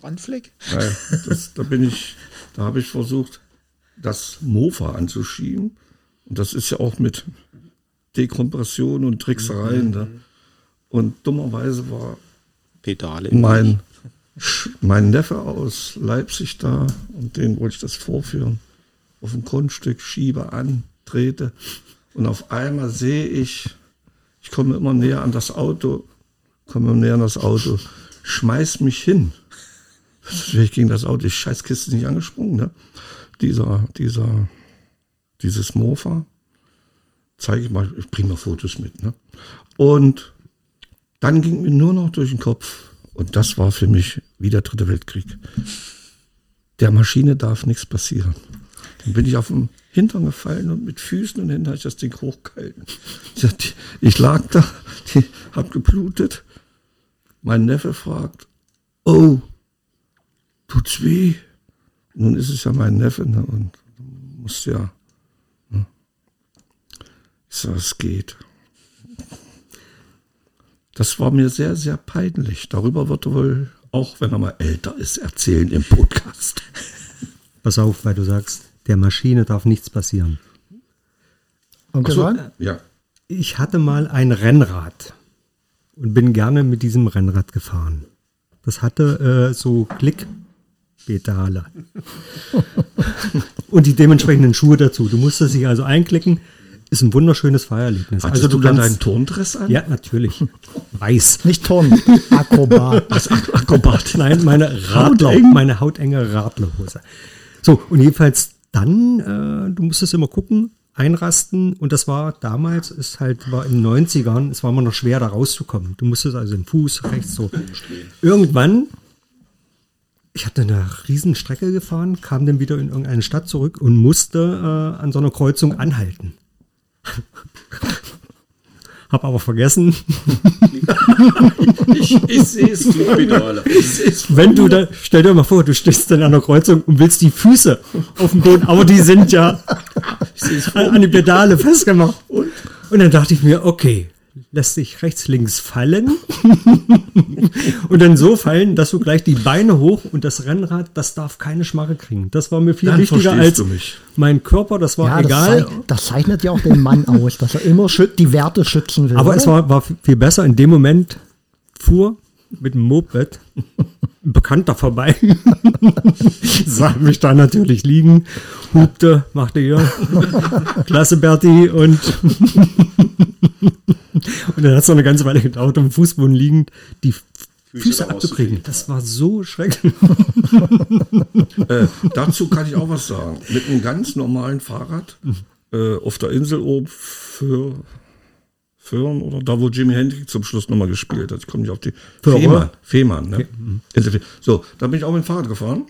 Brandfleck. Nein, das, da bin ich, da habe ich versucht, das Mofa anzuschieben. Und das ist ja auch mit Dekompression und Tricksereien. Ne? Und dummerweise war Pedale. mein, mein Neffe aus Leipzig da und den wollte ich das vorführen. Auf dem Grundstück schiebe an, trete und auf einmal sehe ich, ich komme immer näher an das Auto, komme immer näher an das Auto, schmeiß mich hin. Ich gegen das Auto, die Scheißkiste ist nicht angesprungen, ne? Dieser, dieser, dieses Mofa, zeige ich mal, ich bringe mal Fotos mit, ne? Und dann ging mir nur noch durch den Kopf, und das war für mich wie der dritte Weltkrieg. Der Maschine darf nichts passieren. Dann bin ich auf dem Hintern gefallen und mit Füßen und Händen habe ich das Ding hochgehalten. Ich lag da, die, hab geblutet. Mein Neffe fragt, oh, tut's weh? Nun ist es ja mein Neffe ne, und muss ja. Ne. Ich sag, es geht. Das war mir sehr, sehr peinlich. Darüber wird er wohl, auch wenn er mal älter ist, erzählen im Podcast. [LAUGHS] Pass auf, weil du sagst, der Maschine darf nichts passieren. Und so, Ron? ja. Ich hatte mal ein Rennrad und bin gerne mit diesem Rennrad gefahren. Das hatte äh, so Klickpedale [LAUGHS] und die dementsprechenden Schuhe dazu. Du musstest dich also einklicken. Ist ein wunderschönes Fahrerlebnis. Hattest also du dann deinen kannst, Turndress an? ja natürlich weiß. Nicht Turn, Akrobat. [LAUGHS] Akrobat. Nein, meine Radler, Hauteng. meine hautenge Radlerhose. So, und jedenfalls dann, äh, du musstest immer gucken, einrasten und das war damals, ist halt, war in den 90ern, es war immer noch schwer, da rauszukommen. Du musstest also den Fuß rechts so. Irgendwann, ich hatte eine riesen Strecke gefahren, kam dann wieder in irgendeine Stadt zurück und musste äh, an so einer Kreuzung anhalten. [LAUGHS] Hab aber vergessen, Ich, ich sehe es. Wenn du da, stell dir mal vor, du stehst dann an der Kreuzung und willst die Füße auf dem Boden, aber die sind ja an, an die Pedale festgemacht. Und? dann dachte ich mir, okay, lässt sich rechts, links fallen [LAUGHS] und dann so fallen, dass du gleich die Beine hoch und das Rennrad, das darf keine Schmarre kriegen. Das war mir viel Dann wichtiger als du mich. mein Körper, das war Ja, das, egal. zeig, das zeichnet ja auch den Mann aus, dass er immer die Werte schützen will. Aber oder? es war, war viel besser. In dem Moment fuhr mit dem Moped ein Bekannter vorbei, [LAUGHS] sah mich da natürlich liegen, hupte, machte hier, klasse Berti und, [LAUGHS] und dann hat es noch eine ganze Weile gedauert, am Fußboden liegend die Füße, abzukriegen. Das war so schrecklich. [LAUGHS] Äh, dazu kann ich auch was sagen. Mit einem ganz normalen Fahrrad äh, auf der Insel oben für Föhren oder da, wo Jimi Hendrix zum Schluss nochmal gespielt hat. Ich komme nicht auf die. Föhre? Fehmarn. Fehmarn, ne? Insel Fe- So, da bin ich auch mit dem Fahrrad gefahren.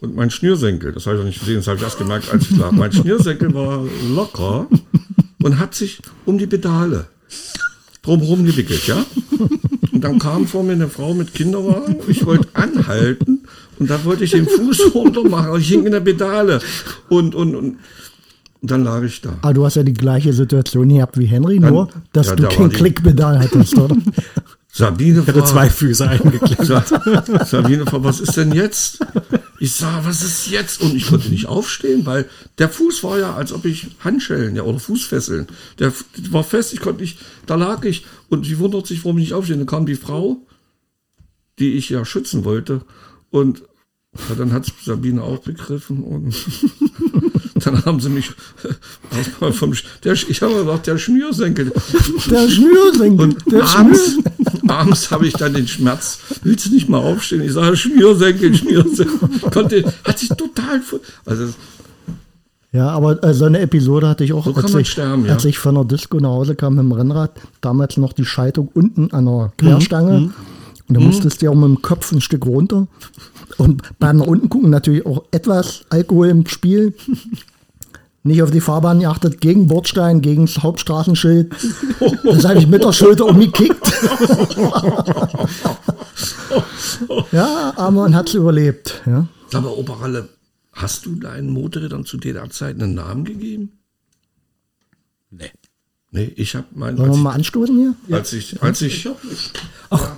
Und mein Schnürsenkel, das habe ich noch nicht gesehen, das habe ich erst gemerkt, als ich lag. Mein Schnürsenkel war locker und hat sich um die Pedale drumherum gewickelt, ja? Und dann kam vor mir eine Frau mit Kinderwagen. Ich wollte anhalten und da wollte ich den Fuß runter machen. aber Ich hing in der Pedale. Und, und, und, und dann lag ich da. Aber Ah, du hast ja die gleiche Situation gehabt wie Henry, Dann- nur dass ja, du da kein Klickpedal hattest, oder? [LAUGHS] Sabine Ich hatte war, zwei Füße eingeklemmt. Sa- Sabine war, was ist denn jetzt? Ich sah, was ist jetzt? Und ich konnte nicht aufstehen, weil der Fuß war ja, als ob ich Handschellen ja, oder Fußfesseln. Der war fest, ich konnte nicht, da lag ich und sie wundert sich, warum ich nicht aufstehe. Dann kam die Frau, die ich ja schützen wollte und ja, dann hat Sabine auch begriffen und [LAUGHS] Und dann haben sie mich [LAUGHS] erstmal vom, Sch- der, ich habe gesagt, der Schnürsenkel. Der Schnürsenkel. Und der abends, abends habe ich dann den Schmerz, willst du nicht mal aufstehen? Ich sage, Schnürsenkel, Schnürsenkel. Konnte, hat sich total, also Ja, aber äh, so eine Episode hatte ich auch, So kann als, man ich, sterben, ja. als ich von der Disco nach Hause kam mit dem Rennrad. Damals noch die Schaltung unten an der Querstange. Mhm. Und da musstest du ja auch mit dem Kopf ein Stück runter. Und beim nach unten gucken natürlich auch etwas Alkohol im Spiel. Nicht auf die Fahrbahn geachtet, gegen Bordstein, gegen das Hauptstraßenschild. Das habe ich mit der Schulter umgekickt. [LAUGHS] ja, aber man hat es überlebt. Ja. Aber Operalle, hast du deinen Motorrädern zu DDR-Zeiten einen Namen gegeben? Nee. Nee, ich habe meinen, Wollen wir mal anstoßen hier? ich, als ich, als ich, Ach,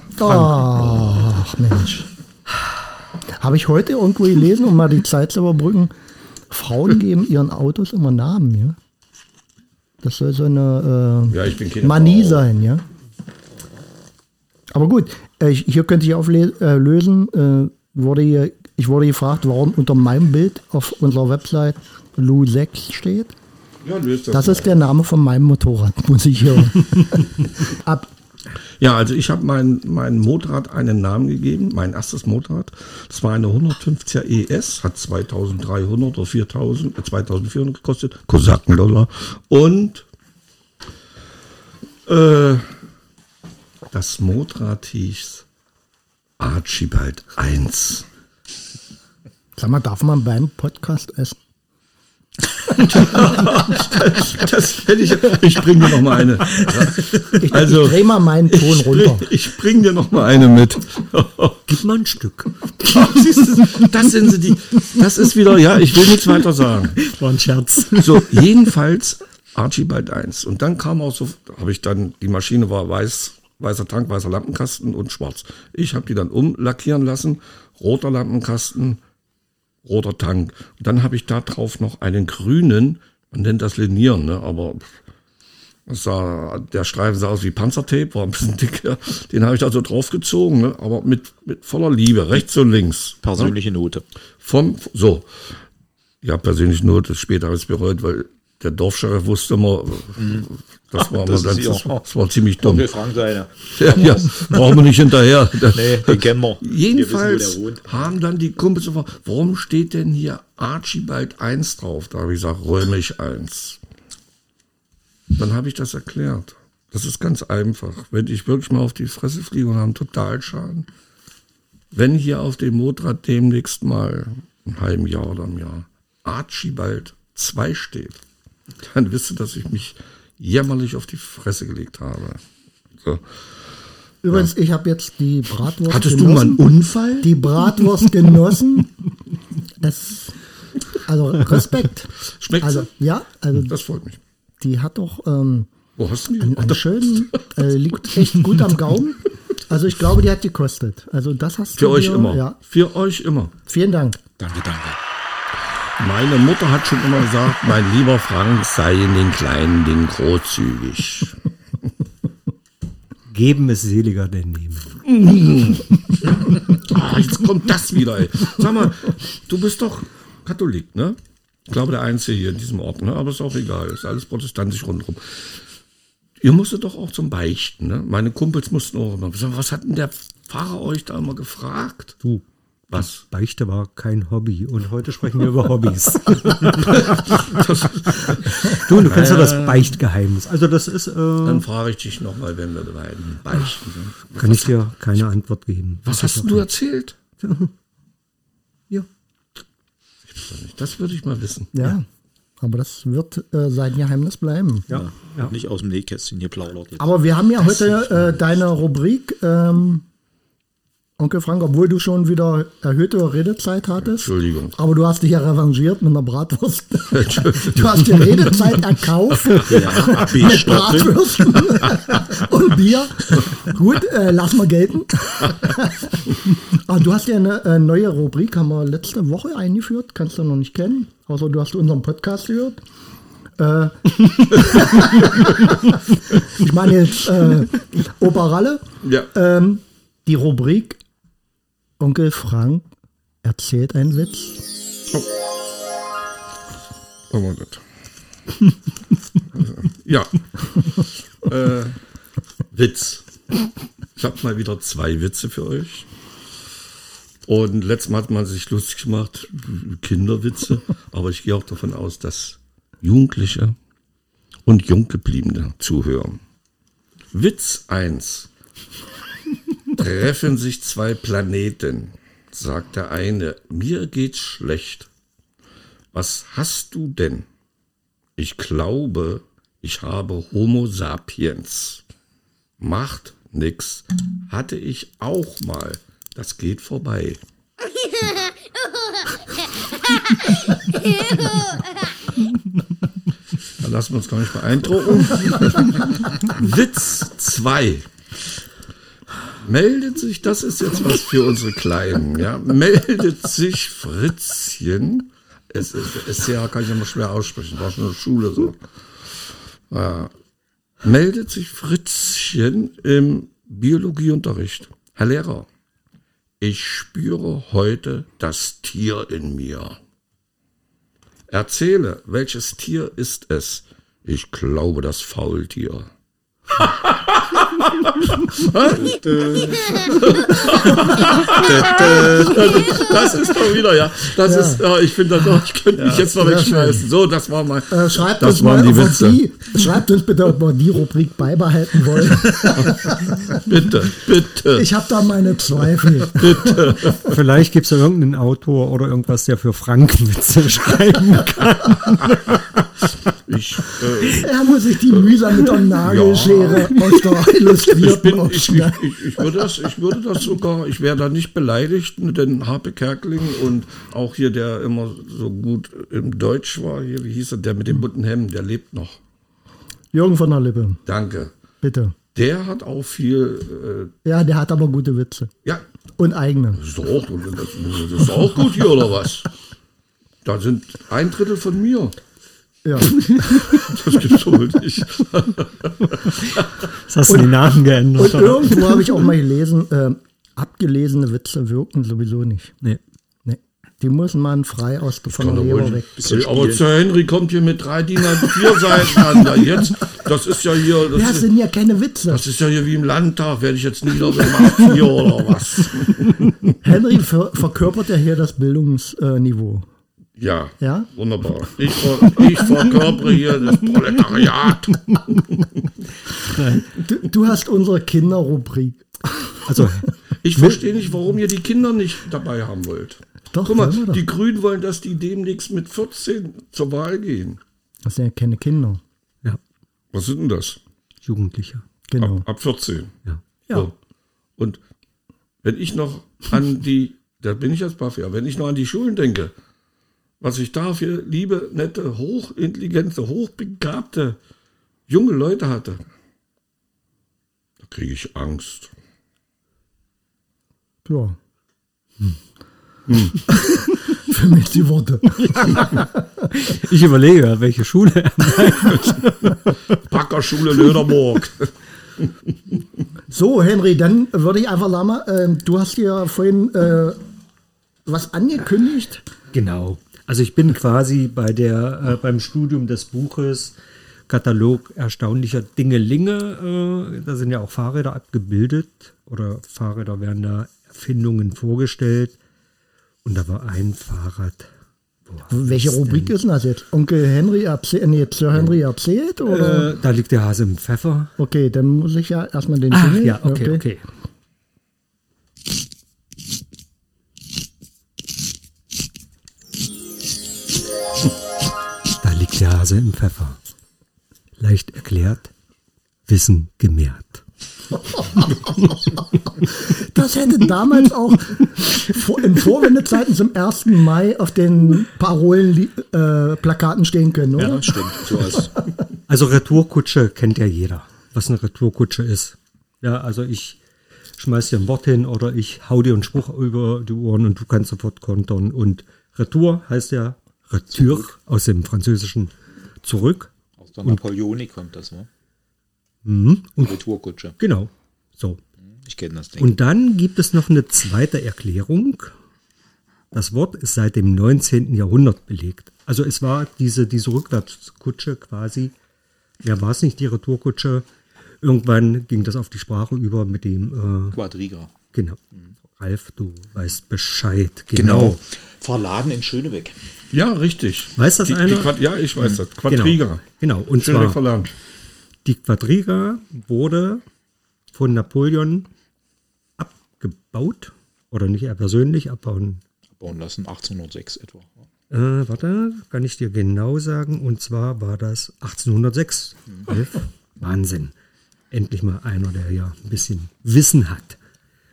Mensch. Habe ich heute irgendwo gelesen, um mal die Zeit zu überbrücken. Frauen geben ihren Autos immer Namen, ja? Das soll so eine äh, ja, Manie Frau. sein, ja? Aber gut, äh, hier könnte ich auflösen. Äh, lösen. äh, wurde hier, ich wurde gefragt, warum unter meinem Bild auf unserer Website Lu 6 steht. Ja, das. Das ist der Name von meinem Motorrad, [LAUGHS] muss ich hier [LAUGHS] ab. Ja, also ich habe mein, mein Motorrad einen Namen gegeben, mein erstes Motorrad. Das war eine 150er ES, hat 2300 oder 4000, äh, 2400 gekostet, Kosakendollar. Und äh, das Motorrad hieß Archibald 1. Sag mal, darf man beim Podcast essen? Das hätte ich, ich bring dir noch mal eine. Ich, Also, ich dreh mal meinen Ton Ich runter. bring, ich bring dir noch mal eine mit. Gib mal ein Stück. [LAUGHS] Das sind sie die. Das ist wieder, ja, ich will nichts weiter sagen. War ein Scherz. So, jedenfalls Archibald 1. Und dann kam auch so, habe ich dann, die Maschine war weiß, weißer Tank, weißer Lampenkasten und schwarz. Ich habe die dann umlackieren lassen, roter Lampenkasten, roter Tank. Und dann habe ich da drauf noch einen grünen, man nennt das Linieren, ne? aber sah, der Streifen sah aus wie Panzertape, war ein bisschen [LAUGHS] dicker. Den habe ich da so draufgezogen, ne? aber mit, mit voller Liebe, rechts und links. Persönliche Note. Vom, so. Ja, persönlich nur, das später habe ich es bereut, weil der Dorfscheriff wusste immer, das war, das das, das war ziemlich dumm. Onkel Frank seine. Ja, ja, brauchen wir nicht hinterher. [LAUGHS] Nee, den kennen wir. Wir Jedenfalls wissen, der wohnt. haben dann die Kumpels gefragt, warum steht denn hier Archibald 1 drauf? Da habe ich gesagt, römisch 1. Dann habe ich das erklärt. Das ist ganz einfach. Wenn ich wirklich mal auf die Fresse fliege und habe einen Totalschaden, wenn hier auf dem Motorrad demnächst mal im halben Jahr oder im Jahr Archibald 2 steht, dann wisst ihr, dass ich mich jämmerlich auf die Fresse gelegt habe. So. Übrigens, ich habe jetzt die Bratwurst Hattest du mal einen genossen. Unfall? Die Bratwurst genossen. Das, also Respekt. Schmeckt Also ja, also Das freut mich. die hat doch ähm, Wo hast du die? einen, einen schönen, äh, liegt echt gut am Gaumen. Also ich glaube, die hat gekostet. Also das hast Für du euch dir, immer. Ja, Für euch immer. vielen Dank. Danke, danke. Meine Mutter hat schon immer gesagt, mein lieber Frank, sei in den kleinen Dingen großzügig. Geben ist seliger denn nehmen. [LAUGHS] Ah, jetzt kommt das wieder, ey. Sag mal, du bist doch Katholik, ne? Ich glaube, der Einzige hier in diesem Ort, ne? Aber ist auch egal, ist alles protestantisch rundherum. Ihr musstet doch auch zum Beichten, ne? Meine Kumpels mussten auch immer. Was hat denn der Pfarrer euch da immer gefragt? Du, Was? Beichte war kein Hobby und heute sprechen wir über Hobbys. [LAUGHS] du, du kennst ja das Beichtgeheimnis. Also das ist, äh, Dann frage ich dich nochmal, wenn wir beiden beichten sind. kann ich dir keine Antwort geben. Was hast du erzählt? Ja. Das würde ich mal wissen. Ja, aber das wird äh, sein Geheimnis bleiben. Ja, ja. Nicht aus dem Nähkästchen hier plaudert. Jetzt. Aber wir haben ja heute äh, deine Rubrik, ähm, Onkel Frank, obwohl du schon wieder erhöhte Redezeit hattest. Entschuldigung. Aber du hast dich ja revanchiert mit einer Bratwurst. du hast dir Redezeit erkauft Ja, mit. Bratwürsten und Bier. Gut, äh, lass mal gelten. Aber du hast ja eine äh, neue Rubrik, haben wir letzte Woche eingeführt, kannst du noch nicht kennen, außer du hast unseren Podcast gehört. Äh, [LAUGHS] ich meine jetzt äh, Opa Ralle. Ja. Ähm, die Rubrik Onkel Frank erzählt einen Witz. Brauchen wir nicht. ja. äh, Witz. Ich habe mal wieder zwei Witze für euch. Und letztes Mal hat man sich lustig gemacht, Kinderwitze, aber ich gehe auch davon aus, dass Jugendliche und Junggebliebene zuhören. Witz 1. Treffen sich zwei Planeten, sagt der eine, mir geht's schlecht. Was hast du denn? Ich glaube, ich habe Homo sapiens. Macht nix. Hatte ich auch mal. Das geht vorbei. [LAUGHS] Da lassen wir uns gar nicht beeindrucken. [LAUGHS] Witz 2. Meldet sich, das ist jetzt was für unsere Kleinen, ja, meldet sich Fritzchen. Es ist, ist ja, kann ich immer schwer aussprechen, war schon in der Schule so. Ja. Meldet sich Fritzchen im Biologieunterricht. Herr Lehrer, ich spüre heute das Tier in mir. Erzähle, welches Tier ist es? Ich glaube, das Faultier. Das ist doch wieder, ja. Das ist, ja, ich finde das doch, ich könnte mich jetzt noch wegschmeißen. So, das war mal. Äh, schreibt, das uns mal, die Witze. die, schreibt uns bitte, ob wir die Rubrik beibehalten wollen. [LAUGHS] Bitte, bitte. Ich habe da meine Zweifel. [LAUGHS] Vielleicht gibt es ja irgendeinen Autor oder irgendwas, der für Frankenwitze [LAUGHS] schreiben kann. Ich, äh, Er muss sich die mühsam mit der Nagelschere aus der ich, Illustrierten bin, ich, ich, ich, ich, würde das, ich würde das sogar, ich wäre da nicht beleidigt, denn Harpe Kerkeling und auch hier, der immer so gut im Deutsch war, hier, wie hieß er, der mit dem bunten Hemd, der lebt noch. Jürgen von der Lippe, Danke. bitte. Der hat auch viel, Ja, der hat aber gute Witze. äh, ja, Und eigene. das ist doch auch, das, das ist auch gut hier, oder was? Da sind ein Drittel von mir. Ja. [LAUGHS] Das gibt's wohl nicht. Das hast du die Namen geändert. Und oder? irgendwo habe ich auch mal gelesen, äh, abgelesene Witze wirken sowieso nicht. Nee. Nee. Die muss man frei aus Leber wohl weg. aber Sir Henry kommt hier mit drei DIN A4 Seiten an. Da jetzt, das ist ja hier, das, ist, sind ja keine Witze. das ist ja hier wie im Landtag. Werde ich jetzt niedergemacht hier oder was? [LAUGHS] Henry ver verkörpert ja hier das Bildungsniveau. Ja, Ja? wunderbar. Ich, ver, ich verkörpere hier das Proletariat. [LAUGHS] Du, du hast unsere Kinderrubrik. Also, Ich verstehe nicht, warum ihr die Kinder nicht dabei haben wollt. Doch, Guck mal, doch. die Grünen wollen, dass die demnächst mit 14 zur Wahl gehen. Das sind ja keine Kinder. ja, Was sind denn das? Jugendliche. Genau. Ab, ab 14. Ja. Ja. So. Und wenn ich noch an die, da bin ich als Buffy, aber wenn ich noch an die Schulen denke, was ich da für liebe, nette, hochintelligente, hochbegabte junge Leute hatte, da kriege ich Angst. Ja. [LAUGHS] Für mich die Worte. [LAUGHS] Ich überlege, welche Schule. [LAUGHS] Packerschule Löderburg. So, Henry, dann würde ich einfach sagen, äh, du hast ja vorhin äh, was angekündigt. Genau. Also ich bin quasi bei der, äh, beim Studium des Buches Katalog erstaunlicher Dingelinge. Äh, da sind ja auch Fahrräder abgebildet oder Fahrräder werden da Erfindungen vorgestellt. Und da war ein Fahrrad. Wo Welche Rubrik denn? ist denn das jetzt? Onkel Henry erzählt, nee, Sir Henry erzählt? Oder? Äh, da liegt der Hase im Pfeffer. Okay, dann muss ich ja erstmal den Ach Jingle- ja, okay, okay. [LAUGHS] Da liegt der Hase im Pfeffer. Leicht erklärt, Wissen gemehrt. [LAUGHS] Das hätte damals auch in Vorwendezeiten zum 1. Mai auf den Parolen-Plakaten äh, stehen können, oder? Ja, stimmt. So als [LAUGHS] Also Retourkutsche kennt ja jeder, was eine Retourkutsche ist. Ja, also ich schmeiß dir ein Wort hin oder ich hau dir einen Spruch über die Ohren und du kannst sofort kontern. Und Retour heißt ja Retour aus dem Französischen zurück. aus der Napoleonik kommt das, ne? Mhm. Und Retourkutsche. genau, so. Ich kenne das Ding. Und dann gibt es noch eine zweite Erklärung. Das Wort ist seit dem 19. Jahrhundert belegt. Also es war diese, diese Rückwärtskutsche quasi, ja war es nicht die Retourkutsche. Irgendwann ging das auf die Sprache über mit dem, äh, Quadriga. genau. Ralf, du weißt Bescheid. Genau. Verladen in Schönebeck. Ja, richtig. Weiß das die, einer? Die Quad, ja, ich weiß das. Quadriga. Genau, genau. und Schönebeck zwar verlernt. Die Quadriga wurde von Napoleon abgebaut. Oder nicht er persönlich abbauen. Bauen lassen, 1806 etwa. Äh, warte, kann ich dir genau sagen. Und zwar war das 1806. Elf. Wahnsinn. Endlich mal einer, der ja ein bisschen Wissen hat.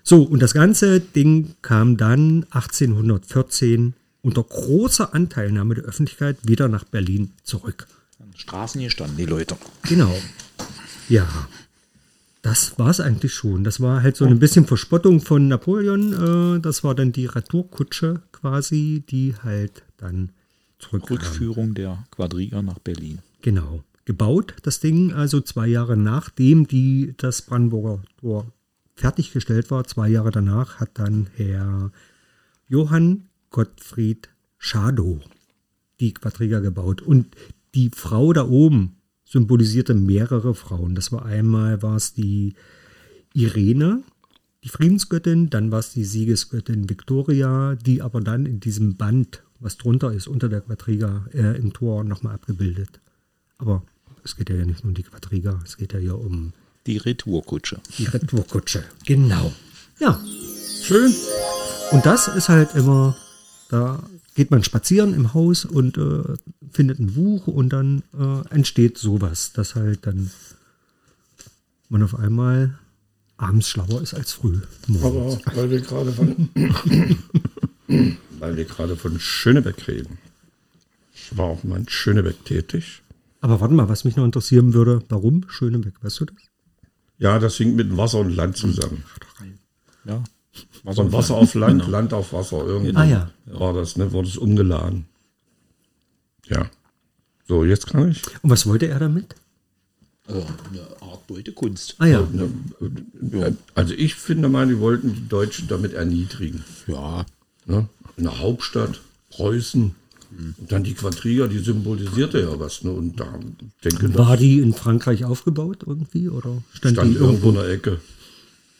So, und das ganze Ding kam dann 1814 unter großer Anteilnahme der Öffentlichkeit wieder nach Berlin zurück. An Straßen hier standen die Leute. Genau. Ja. Das war es eigentlich schon. Das war halt so ein bisschen Verspottung von Napoleon. Äh, das war dann die Retourkutsche quasi, die halt dann zurückkam. Rückführung der Quadriga nach Berlin. Genau. Gebaut, das Ding, also zwei Jahre nachdem die, das Brandenburger Tor fertiggestellt war, zwei Jahre danach, hat dann Herr Johann Gottfried Schadow die Quadriga gebaut. Und die Frau da oben symbolisierte mehrere Frauen. Das war einmal war es die Irene, die Friedensgöttin, dann war es die Siegesgöttin Victoria, die aber dann in diesem Band, was drunter ist, unter der Quadriga äh, im Tor nochmal abgebildet. Aber es geht ja nicht nur um die Quadriga, es geht ja hier um Die Retourkutsche. die Retourkutsche. Genau. Ja, Schön. und das ist halt immer, da geht man spazieren im Haus und äh, findet ein Buch und dann äh, entsteht sowas, dass halt dann man auf einmal abends schlauer ist als früh. morgens. Aber weil wir gerade von, weil wir gerade von Schönebeck reden. Ich war auch mal in Schönebeck tätig. Aber warte mal, was mich noch interessieren würde, warum Schönebeck, weißt du das? Ja, das hing mit Wasser und Land zusammen. Ja. Von Wasser auf Land, Land auf Wasser. Irgendwie Ah, ja. war das, ne? Wurde es umgeladen. Ja. So, jetzt kann ich. Und was wollte er damit? Also eine Art Beutekunst. Ah ja, Äh, Also ich finde mal, die wollten die Deutschen damit erniedrigen. Ja. Ne? In der Hauptstadt, Preußen. Und dann die Quadriga, die symbolisierte ja was. Ne? Und da denke war die in Frankreich aufgebaut irgendwie oder stand, stand die irgendwo in der Ecke.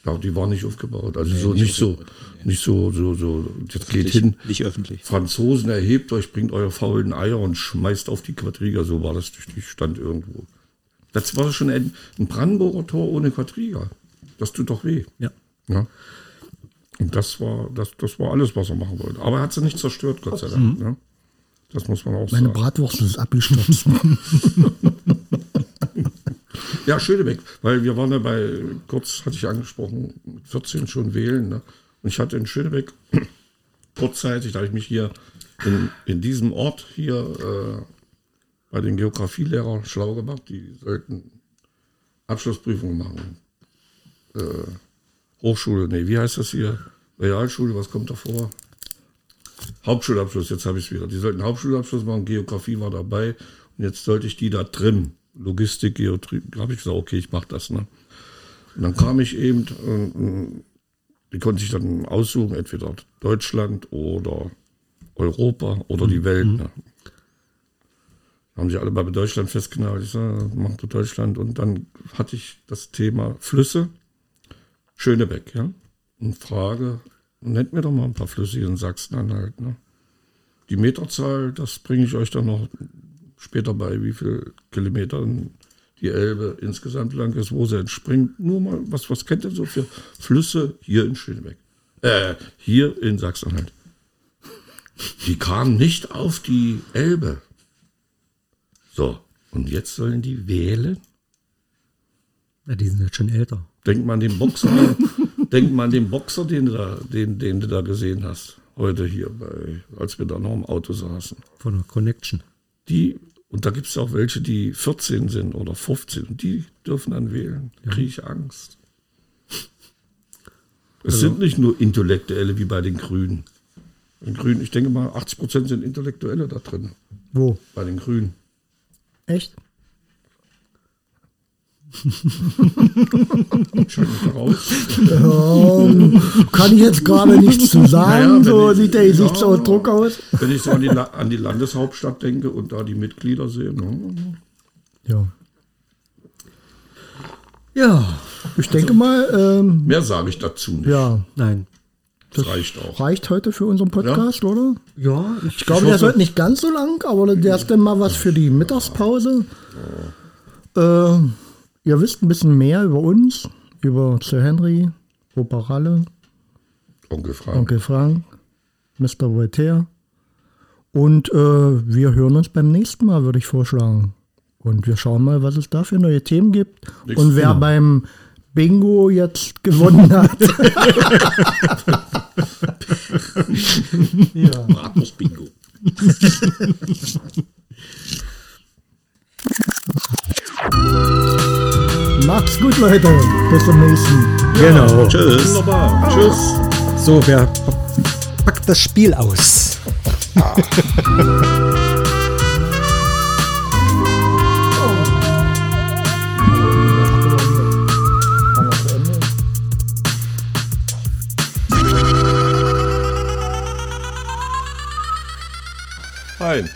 Glaube, die war nicht aufgebaut. Also so nicht, so, nicht so, so, so. Jetzt geht hin. Nicht öffentlich. Franzosen erhebt euch, bringt eure faulen Eier und schmeißt auf die Quadriga. So war das, die stand irgendwo. Das war schon ein, ein Brandenburger Tor ohne Quadriga. Das tut doch weh. Ja. Ja. Und das war, das, das war alles, was er machen wollte. Aber er hat sie nicht zerstört, Gott sei Dank. Ne? Das muss man auch Meine sagen. Bratwurst ist abgestürzt. [LAUGHS] Ja, Schönebeck, weil wir waren ja bei, kurz hatte ich angesprochen, mit 14 schon wählen. Ne? Und ich hatte in Schönebeck [CLEARS THROAT] kurzzeitig, da habe ich mich hier in, in diesem Ort hier äh, bei den Geografielehrern schlau gemacht, die sollten Abschlussprüfungen machen. Äh, Hochschule, nee, wie heißt das hier? Realschule, was kommt da vor? Hauptschulabschluss, jetzt habe ich es wieder. Die sollten Hauptschulabschluss machen, Geografie war dabei und jetzt sollte ich die da trimmen. Logistik, Geotrie, habe ich gesagt, okay, ich mache das. Ne? Und dann kam ich eben, äh, die konnte ich dann aussuchen, entweder Deutschland oder Europa oder die Welt. Ne? Haben sich alle bei Deutschland festgenagelt. Ich sage, mach du Deutschland. Und dann hatte ich das Thema Flüsse. Schönebeck, ja. Und frage, nennt mir doch mal ein paar Flüsse hier in Sachsen-Anhalt. Ne? Die Meterzahl, das bringe ich euch dann noch später bei, wie viel Kilometer die Elbe insgesamt lang ist, wo sie entspringt. Nur mal, was, was kennt ihr so für Flüsse hier in Schönebeck? Äh, hier in Sachsen-Anhalt. Die kamen nicht auf die Elbe. So, und jetzt sollen die wählen? ja, die sind jetzt schon älter. Denk mal an den Boxer, denk mal an den Boxer, den du, da, den, den du da gesehen hast. Heute hier, bei, als wir da noch im Auto saßen. Von der Connection. Die, und da gibt es auch welche, die 14 sind oder 15 und die dürfen dann wählen. Kriege ich Angst. Es sind nicht nur Intellektuelle wie bei den Grünen. Bei den Grünen, ich denke mal, 80 Prozent sind Intellektuelle da drin. Wo? Bei den Grünen. Echt? Ähm, kann ich jetzt gerade nichts zu sagen, Naja, so ich- sieht der Gesichtsausdruck ja. aus. Wenn ich so an die, an die Landeshauptstadt denke und da die Mitglieder sehe. Ne? Ja. Ja, ich denke mal, ähm, Mehr sage ich dazu nicht. ja, Nein. das reicht auch. reicht heute für unseren Podcast, oder? Ja, ich, Ich glaube, der ist heute nicht ganz so lang, aber der ist dann mal was für die Mittagspause. Äh, ihr wisst ein bisschen mehr über uns, über Sir Henry, Opa Ralle, Onkel Frank. Onkel Frank, Mr. Voltaire. Und äh, wir hören uns beim nächsten Mal, würde ich vorschlagen. Und wir schauen mal, was es da für neue Themen gibt. Nächstes Und wer Mal. beim Bingo jetzt gewonnen hat. [LAUGHS] ja. Bratwurst-Bingo. [LAUGHS] Macht's gut, Leute. Bis zum nächsten. genau. Tschüss. Wunderbar. Tschüss. So, wer packt das Spiel aus? Fein.